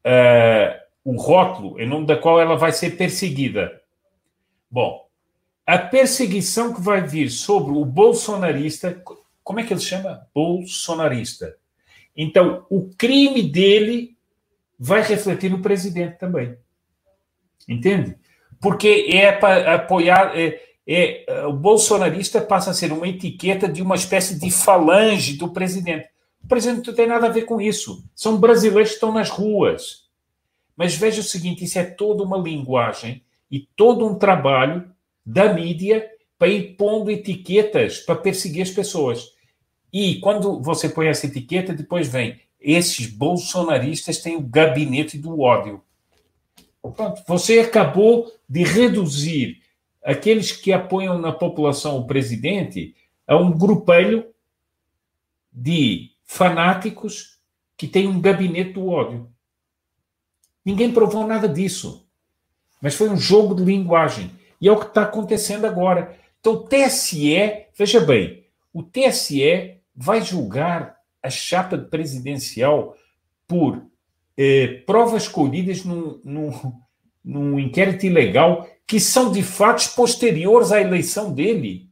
uh, o rótulo em nome da qual ela vai ser perseguida. Bom, a perseguição que vai vir sobre o bolsonarista, como é que ele chama? Bolsonarista. Então, o crime dele vai refletir no presidente também. Entende? Porque é para apoiar. É, é, o bolsonarista passa a ser uma etiqueta de uma espécie de falange do presidente. O presidente não tem nada a ver com isso. São brasileiros que estão nas ruas mas veja o seguinte: isso é toda uma linguagem e todo um trabalho da mídia para ir pondo etiquetas para perseguir as pessoas. E quando você põe essa etiqueta, depois vem esses bolsonaristas têm o gabinete do ódio. Pronto, você acabou de reduzir aqueles que apoiam na população o presidente a um grupelho de fanáticos que tem um gabinete do ódio. Ninguém provou nada disso. Mas foi um jogo de linguagem. E é o que está acontecendo agora. Então, o TSE, veja bem, o TSE vai julgar a chapa presidencial por eh, provas colhidas num, num, num inquérito ilegal que são de fatos posteriores à eleição dele.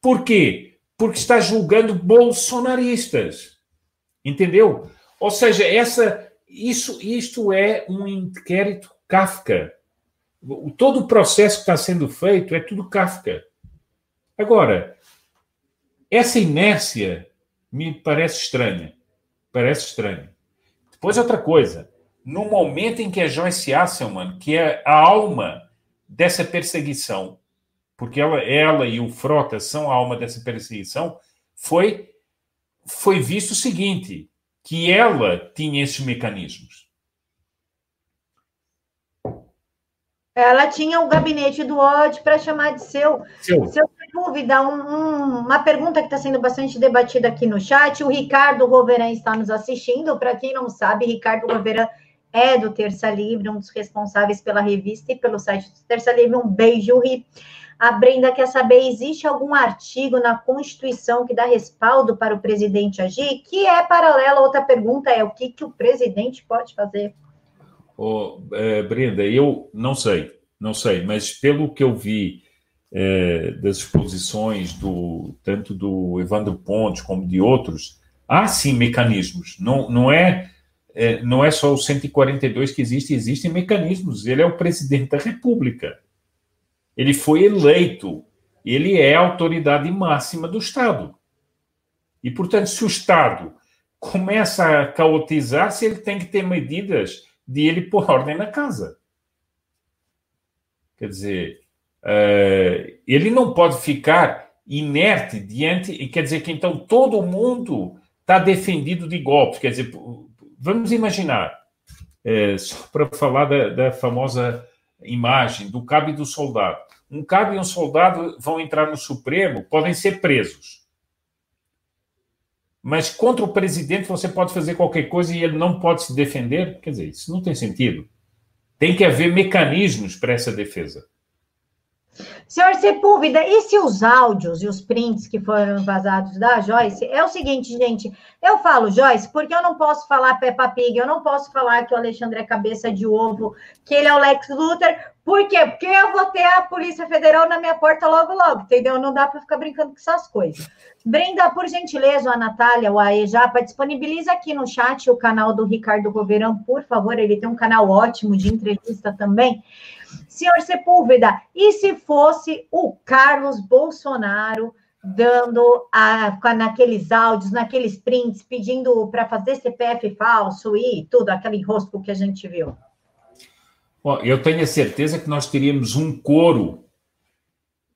Por quê? Porque está julgando bolsonaristas. Entendeu? Ou seja, essa isso, isto é um inquérito Kafka. Todo o processo que está sendo feito é tudo Kafka. Agora, essa inércia me parece estranha. Parece estranha. Depois, outra coisa. No momento em que a Joyce Asselman, que é a alma dessa perseguição, porque ela, ela e o Frota são a alma dessa perseguição, foi, foi visto o seguinte: que ela tinha esses mecanismos. Ela tinha o gabinete do ódio para chamar de seu. Seu. Seu dúvida, um, um, uma pergunta que está sendo bastante debatida aqui no chat. O Ricardo Roveran está nos assistindo. Para quem não sabe, Ricardo Roveran é do Terça Livre, um dos responsáveis pela revista e pelo site do Terça Livre. Um beijo, Ri. A Brenda quer saber: existe algum artigo na Constituição que dá respaldo para o presidente agir? Que é paralelo. Outra pergunta é: o que, que o presidente pode fazer? Oh, é, Brenda, eu não sei, não sei, mas pelo que eu vi é, das exposições do tanto do Evandro Pontes como de outros, há sim mecanismos. Não, não é, é não é só o 142 que existe, existem mecanismos. Ele é o presidente da República. Ele foi eleito. Ele é a autoridade máxima do Estado. E, portanto, se o Estado começa a caotizar-se, ele tem que ter medidas de ele pôr ordem na casa. Quer dizer, ele não pode ficar inerte diante. E quer dizer que então todo mundo está defendido de golpes. Quer dizer, vamos imaginar, uh, só para falar da, da famosa imagem do cabo e do soldado. Um cabo e um soldado vão entrar no Supremo, podem ser presos. mas contra o presidente você pode fazer qualquer coisa e ele não pode se defender? Quer dizer, isso não tem sentido. Tem que haver mecanismos para essa defesa. Senhor Sepúlveda, e se os áudios e os prints que foram vazados da Joyce? É o seguinte, gente, eu falo Joyce porque eu não posso falar Peppa Pig, eu não posso falar que o Alexandre é cabeça de ovo, que ele é o Lex Luthor, por quê? Porque eu vou ter a Polícia Federal na minha porta logo, logo, entendeu? Não dá para ficar brincando com essas coisas. Brenda, por gentileza, a Natália, o Aejapa, disponibiliza aqui no chat o canal do Ricardo Goverão, por favor, ele tem um canal ótimo de entrevista também. Senhor Sepúlveda, e se fosse o Carlos Bolsonaro dando a, naqueles áudios, naqueles prints, pedindo para fazer CPF falso e tudo, aquele enrosco que a gente viu? Bom, eu tenho a certeza que nós teríamos um coro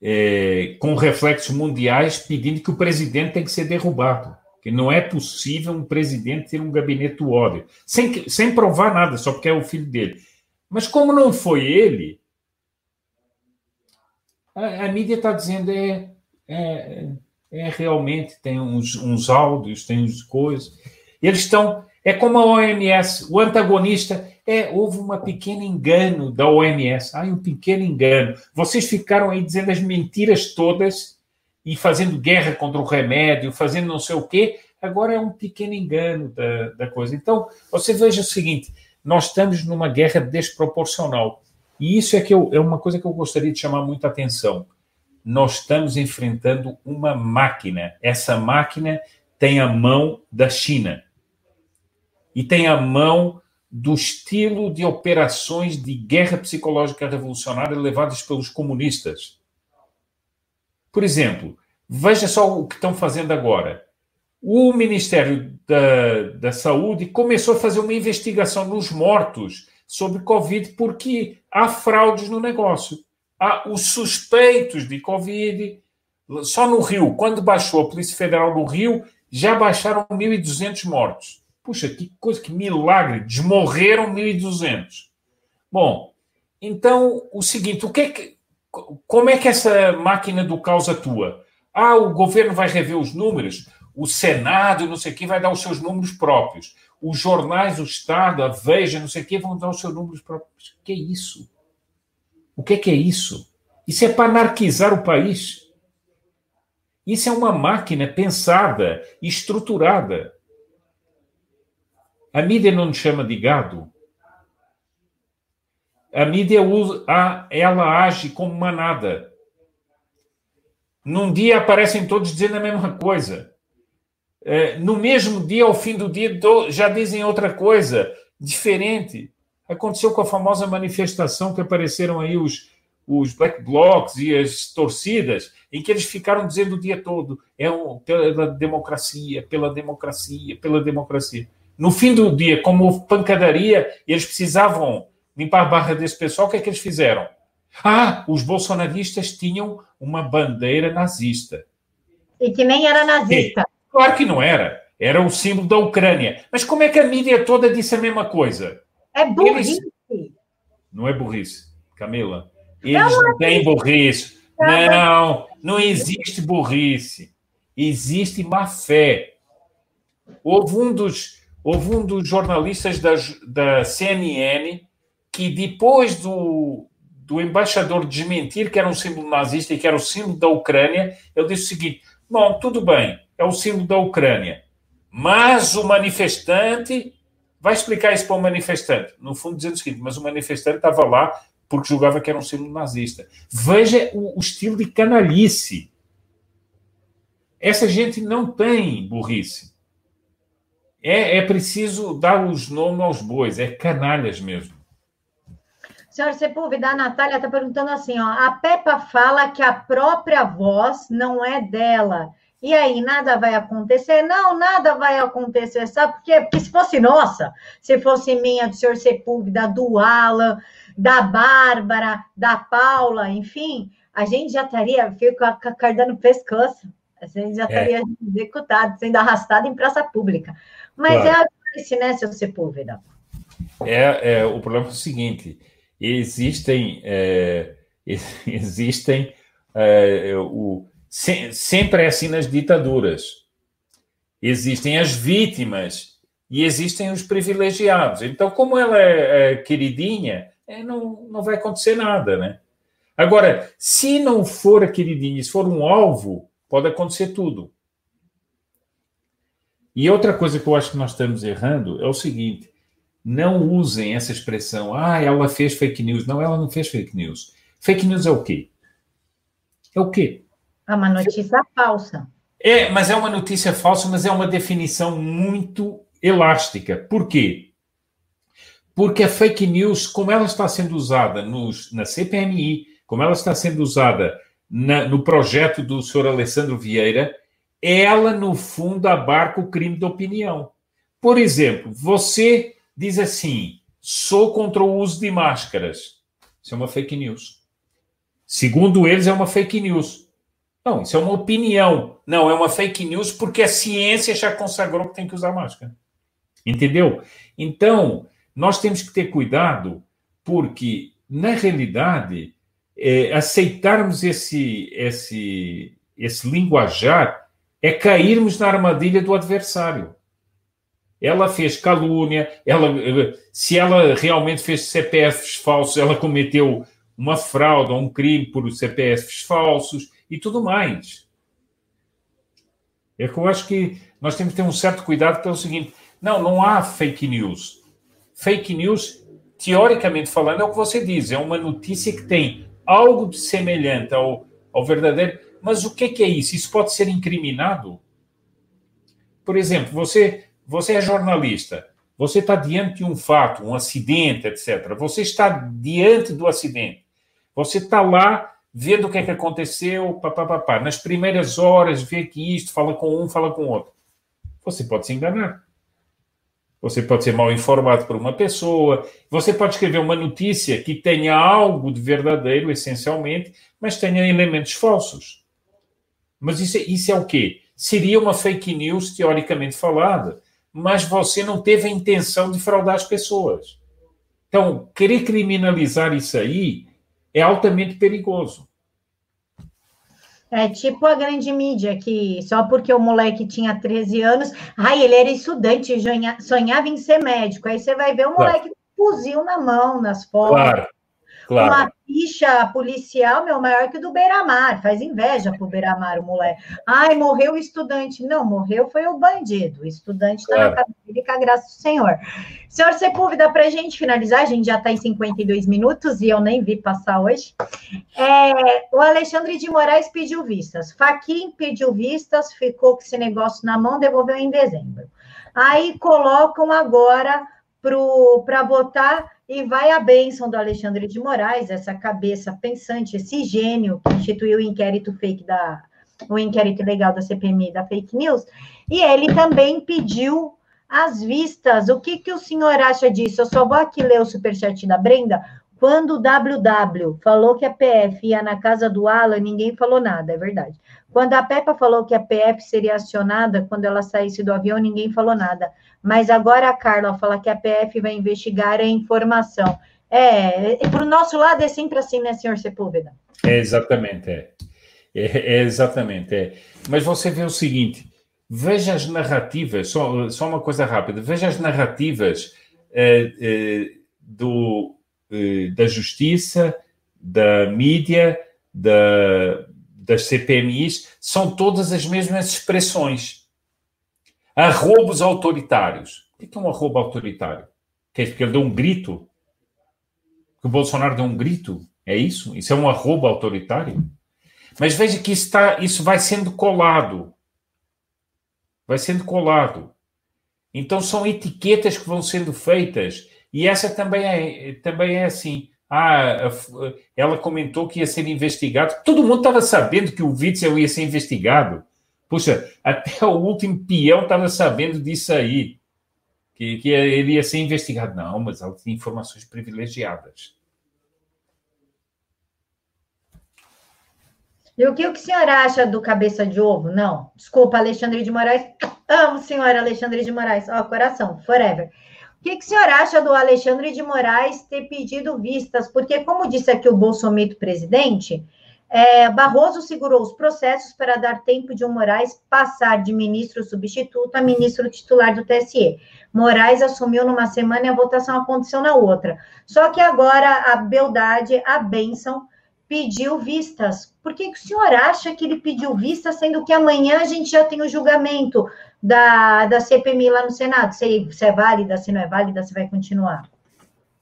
é, com reflexos mundiais pedindo que o presidente tem que ser derrubado. Que não é possível um presidente ter um gabinete do ódio, sem, sem provar nada, só porque é o filho dele. Mas como não foi ele, a, a mídia está dizendo é, é, é, realmente tem uns, uns áudios, tem uns coisas. Eles estão. É como a OMS, o antagonista é, houve um pequeno engano da OMS. Ai, um pequeno engano. Vocês ficaram aí dizendo as mentiras todas e fazendo guerra contra o remédio, fazendo não sei o quê. Agora é um pequeno engano da, da coisa. Então, você veja o seguinte: nós estamos numa guerra desproporcional. E isso é, que eu, é uma coisa que eu gostaria de chamar muita atenção. Nós estamos enfrentando uma máquina. Essa máquina tem a mão da China e tem a mão do estilo de operações de guerra psicológica revolucionária levadas pelos comunistas. Por exemplo, veja só o que estão fazendo agora. O Ministério da, da Saúde começou a fazer uma investigação nos mortos sobre Covid, porque há fraudes no negócio. Há os suspeitos de Covid. Só no Rio, quando baixou a Polícia Federal no Rio, já baixaram 1.200 mortos. Puxa, que coisa, que milagre! Desmorreram 1.200. Bom, então, o seguinte, o que, é que como é que essa máquina do caos atua? Ah, o governo vai rever os números, o Senado, não sei o vai dar os seus números próprios os jornais, o Estado, a Veja, não sei o vão dar os seus números próprios. O que é isso? O que é que é isso? Isso é para anarquizar o país. Isso é uma máquina pensada, estruturada. A mídia não nos chama de gado. A mídia usa, ela age como manada. Num dia aparecem todos dizendo a mesma coisa. É, no mesmo dia, ao fim do dia, já dizem outra coisa, diferente. Aconteceu com a famosa manifestação que apareceram aí os, os black blocs e as torcidas, em que eles ficaram dizendo o dia todo: é um, pela democracia, pela democracia, pela democracia. No fim do dia, como pancadaria, eles precisavam limpar a barra desse pessoal, o que é que eles fizeram? Ah, os bolsonaristas tinham uma bandeira nazista. E que nem era nazista. E, Claro que não era. Era o símbolo da Ucrânia. Mas como é que a mídia toda disse a mesma coisa? É burrice. Eles... Não é burrice, Camila. Eles não, não têm burrice. Não, não existe burrice. Existe má fé. Houve um dos, houve um dos jornalistas da, da CNN que, depois do, do embaixador desmentir que era um símbolo nazista e que era o símbolo da Ucrânia, ele disse o seguinte: Bom, tudo bem, é o símbolo da Ucrânia. Mas o manifestante vai explicar isso para o manifestante. No fundo, dizendo o seguinte: mas o manifestante estava lá porque julgava que era um símbolo nazista. Veja o, o estilo de canalice. Essa gente não tem burrice. É, é preciso dar os nomes aos bois, é canalhas mesmo. Senhora Sepúlveda, a Natália está perguntando assim: ó, a Peppa fala que a própria voz não é dela e aí, nada vai acontecer? Não, nada vai acontecer, sabe por quê? Porque se fosse nossa, se fosse minha, do senhor Sepúlveda, do Alan, da Bárbara, da Paula, enfim, a gente já estaria com a carda no pescoço, a gente já estaria é. executado, sendo arrastado em praça pública. Mas claro. é a né, seu Sepúlveda? É, é, o problema é o seguinte, existem, é, [LAUGHS] existem é, o, sempre é assim nas ditaduras. existem as vítimas e existem os privilegiados. Então, como ela é, é queridinha, é, não, não vai acontecer nada, né? Agora, se não for a queridinha, se for um alvo, pode acontecer tudo. E outra coisa que eu acho que nós estamos errando é o seguinte: não usem essa expressão, ah, ela fez fake news. Não, ela não fez fake news. Fake news é o quê? É o quê? É uma notícia falsa. É, mas é uma notícia falsa, mas é uma definição muito elástica. Por quê? Porque a fake news, como ela está sendo usada nos, na CPMI, como ela está sendo usada na, no projeto do senhor Alessandro Vieira, ela, no fundo, abarca o crime de opinião. Por exemplo, você diz assim: sou contra o uso de máscaras. Isso é uma fake news. Segundo eles, é uma fake news. Não, isso é uma opinião. Não, é uma fake news porque a ciência já consagrou que tem que usar máscara. Entendeu? Então, nós temos que ter cuidado, porque, na realidade, é, aceitarmos esse, esse, esse linguajar é cairmos na armadilha do adversário. Ela fez calúnia, ela, se ela realmente fez CPFs falsos, ela cometeu uma fraude ou um crime por CPFs falsos e tudo mais. É que eu acho que nós temos que ter um certo cuidado pelo seguinte: não, não há fake news. Fake news, teoricamente falando, é o que você diz, é uma notícia que tem algo de semelhante ao, ao verdadeiro. Mas o que, que é isso? Isso pode ser incriminado? Por exemplo, você, você é jornalista, você está diante de um fato, um acidente, etc. Você está diante do acidente. Você está lá vendo o que é que aconteceu, papapá. Nas primeiras horas, vê que isto, fala com um, fala com outro. Você pode se enganar. Você pode ser mal informado por uma pessoa. Você pode escrever uma notícia que tenha algo de verdadeiro, essencialmente, mas tenha elementos falsos. Mas isso, é, isso é o quê? Seria uma fake news, teoricamente falada, mas você não teve a intenção de fraudar as pessoas. Então, querer criminalizar isso aí é altamente perigoso. É tipo a grande mídia, que só porque o moleque tinha 13 anos, ai, ele era estudante, sonhava em ser médico. Aí você vai ver o moleque claro. com fuzil na mão, nas fotos. Claro. Claro. Uma ficha policial, meu, maior que o do Beira-Mar. Faz inveja pro Beira-Mar, o moleque. Ai, morreu o estudante. Não, morreu foi o bandido. O estudante está claro. na casa dele com a graça do Senhor. Senhor Sepúlveda, para a gente finalizar, a gente já está em 52 minutos e eu nem vi passar hoje. É, o Alexandre de Moraes pediu vistas. Faquim pediu vistas, ficou com esse negócio na mão, devolveu em dezembro. Aí colocam agora para votar e vai a bênção do Alexandre de Moraes, essa cabeça pensante, esse gênio que instituiu o inquérito fake da o inquérito legal da CPMI da fake news, e ele também pediu as vistas. O que, que o senhor acha disso? Eu só vou aqui ler o superchat da Brenda. Quando o WW falou que a PF ia na casa do Alan, ninguém falou nada, é verdade. Quando a Peppa falou que a PF seria acionada quando ela saísse do avião, ninguém falou nada. Mas agora a Carla fala que a PF vai investigar a informação. É, para o nosso lado é sempre assim, né, senhor Sepúlveda? É, exatamente, é. é. é. exatamente, é. Mas você vê o seguinte, veja as narrativas, só, só uma coisa rápida, veja as narrativas eh, do, da justiça, da mídia, da, das CPMIs são todas as mesmas expressões. Arrobos autoritários. O que é um arrobo autoritário? Que é porque ele deu um grito? Que o Bolsonaro deu um grito? É isso? Isso é um arrobo autoritário? Mas veja que está, isso vai sendo colado. Vai sendo colado. Então são etiquetas que vão sendo feitas. E essa também é, também é assim. Ah, ela comentou que ia ser investigado. Todo mundo estava sabendo que o Witzel ia ser investigado. Puxa, até o último peão estava sabendo disso aí, que, que ele ia ser investigado. Não, mas ela tinha informações privilegiadas. E o que o senhor acha do cabeça de ovo? Não, desculpa, Alexandre de Moraes. Amo, senhor Alexandre de Moraes. Ó, oh, coração, forever. O que, que o senhor acha do Alexandre de Moraes ter pedido vistas? Porque, como disse aqui o Bolsonaro presidente, É, Barroso segurou os processos para dar tempo de o Moraes passar de ministro substituto a ministro titular do TSE. Moraes assumiu numa semana e a votação aconteceu na outra. Só que agora a beldade, a bênção, pediu vistas. Por que, que o senhor acha que ele pediu vistas, sendo que amanhã a gente já tem o julgamento da, da CPMI lá no Senado? Se, se é válida, se não é válida, se vai continuar?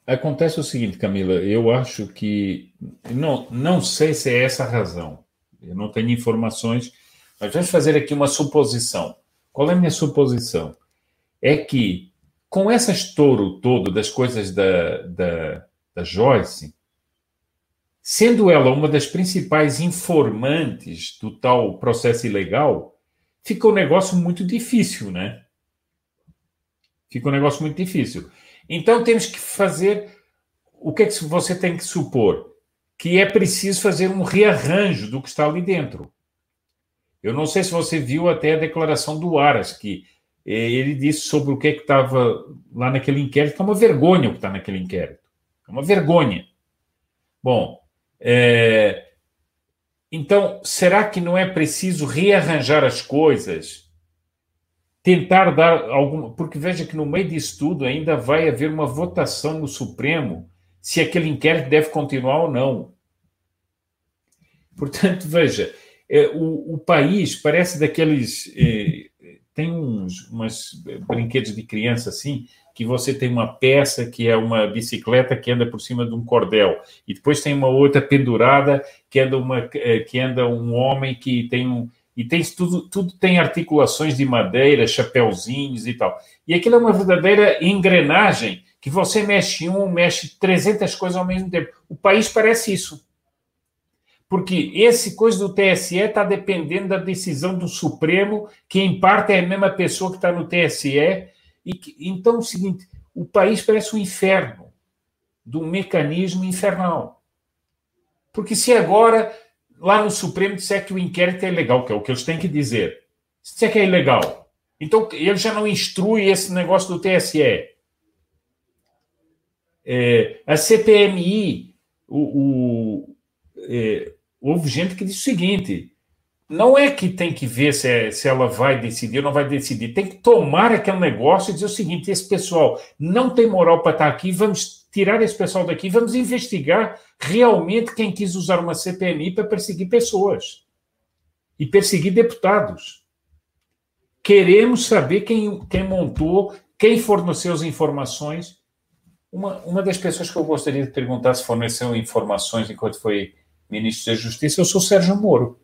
Acontece o seguinte, Camila, eu acho que. Não, não sei se é essa a razão. Eu não tenho informações, mas vamos fazer aqui uma suposição. Qual é a minha suposição? É que, com esse estouro todo das coisas da, da, da Joyce, sendo ela uma das principais informantes do tal processo ilegal, fica um negócio muito difícil, né? Fica um negócio muito difícil. Então temos que fazer o que é que você tem que supor? Que é preciso fazer um rearranjo do que está ali dentro. Eu não sei se você viu até a declaração do Aras, que eh, ele disse sobre o que é que estava lá naquele inquérito, que é uma vergonha o que está naquele inquérito. É uma vergonha. Bom, é... então, será que não é preciso rearranjar as coisas tentar dar alguma. Porque veja que no meio disso tudo ainda vai haver uma votação no Supremo se aquele inquérito deve continuar ou não. Portanto, veja, é, o, o país parece daqueles. É, tem uns umas brinquedos de criança assim, que você tem uma peça que é uma bicicleta que anda por cima de um cordel, e depois tem uma outra pendurada que anda, uma, é, que anda um homem que tem um, e tem tudo, tudo tem articulações de madeira, chapéuzinhos e tal. E aquilo é uma verdadeira engrenagem que você mexe um, mexe 300 coisas ao mesmo tempo. O país parece isso. Porque esse coisa do TSE está dependendo da decisão do Supremo, que em parte é a mesma pessoa que está no TSE. E que, então, é o seguinte: o país parece um inferno, de um mecanismo infernal. Porque se agora lá no Supremo disser que o inquérito é ilegal, que é o que eles têm que dizer. Se disser que é ilegal, então ele já não instrui esse negócio do TSE. É, a CPMI, o, o é, houve gente que disse o seguinte: não é que tem que ver se, é, se ela vai decidir ou não vai decidir, tem que tomar aquele negócio e dizer o seguinte: esse pessoal não tem moral para estar aqui, vamos tirar esse pessoal daqui, vamos investigar realmente quem quis usar uma CPMI para perseguir pessoas e perseguir deputados. Queremos saber quem, quem montou, quem forneceu as informações. Uma, uma das pessoas que eu gostaria de perguntar se forneceu informações enquanto foi ministro da Justiça, eu sou Sérgio Moro.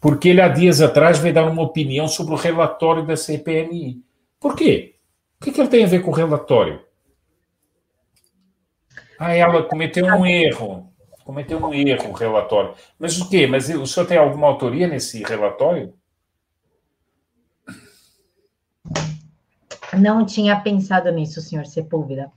Porque ele, há dias atrás, veio dar uma opinião sobre o relatório da CPMI. Por quê? O que, que ele tem a ver com o relatório? Ah, ela cometeu um erro. Cometeu um erro o relatório. Mas o quê? Mas o senhor tem alguma autoria nesse relatório? Não tinha pensado nisso, senhor Sepúlveda.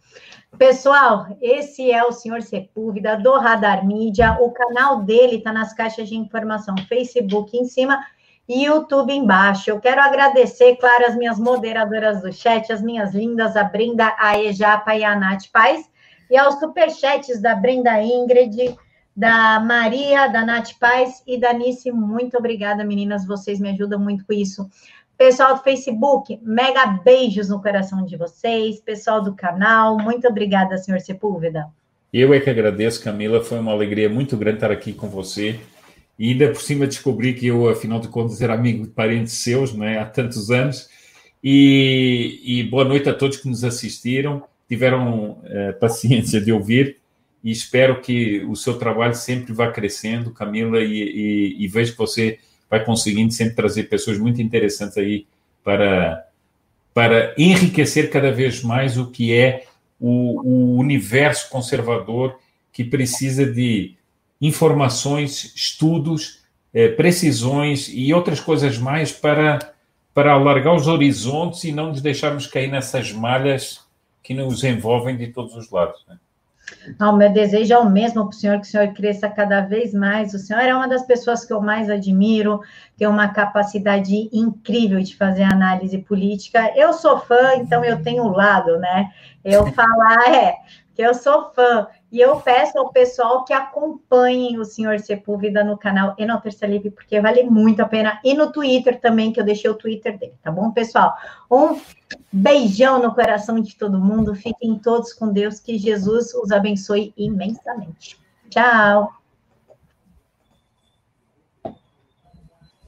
Pessoal, esse é o senhor Sepúlveda do Radar Mídia. O canal dele está nas caixas de informação, Facebook em cima e YouTube embaixo. Eu quero agradecer, claro, as minhas moderadoras do chat, as minhas lindas, a Brenda, a Ejapa e a Nath Paz e aos superchats da Brenda Ingrid, da Maria, da Nath Paz e da Nice. Muito obrigada, meninas. Vocês me ajudam muito com isso. Pessoal do Facebook, mega beijos no coração de vocês. Pessoal do canal, muito obrigada, senhor Sepúlveda. Eu é que agradeço, Camila. Foi uma alegria muito grande estar aqui com você. E ainda por cima descobri que eu, afinal de contas, era amigo de parentes seus, né, há tantos anos. E, e boa noite a todos que nos assistiram tiveram é, paciência de ouvir e espero que o seu trabalho sempre vá crescendo, Camila, e, e, e vejo que você vai conseguindo sempre trazer pessoas muito interessantes aí para, para enriquecer cada vez mais o que é o, o universo conservador que precisa de informações, estudos, é, precisões e outras coisas mais para, para alargar os horizontes e não nos deixarmos cair nessas malhas que nos envolvem de todos os lados. Né? Não, meu desejo é o mesmo para o senhor, que o senhor cresça cada vez mais. O senhor é uma das pessoas que eu mais admiro, tem uma capacidade incrível de fazer análise política. Eu sou fã, então eu tenho o lado, né? Eu [LAUGHS] falar, é, que eu sou fã. E eu peço ao pessoal que acompanhem o senhor Sepúlveda no canal e no Terça Livre, porque vale muito a pena. E no Twitter também, que eu deixei o Twitter dele, tá bom, pessoal? Um beijão no coração de todo mundo. Fiquem todos com Deus. Que Jesus os abençoe imensamente. Tchau.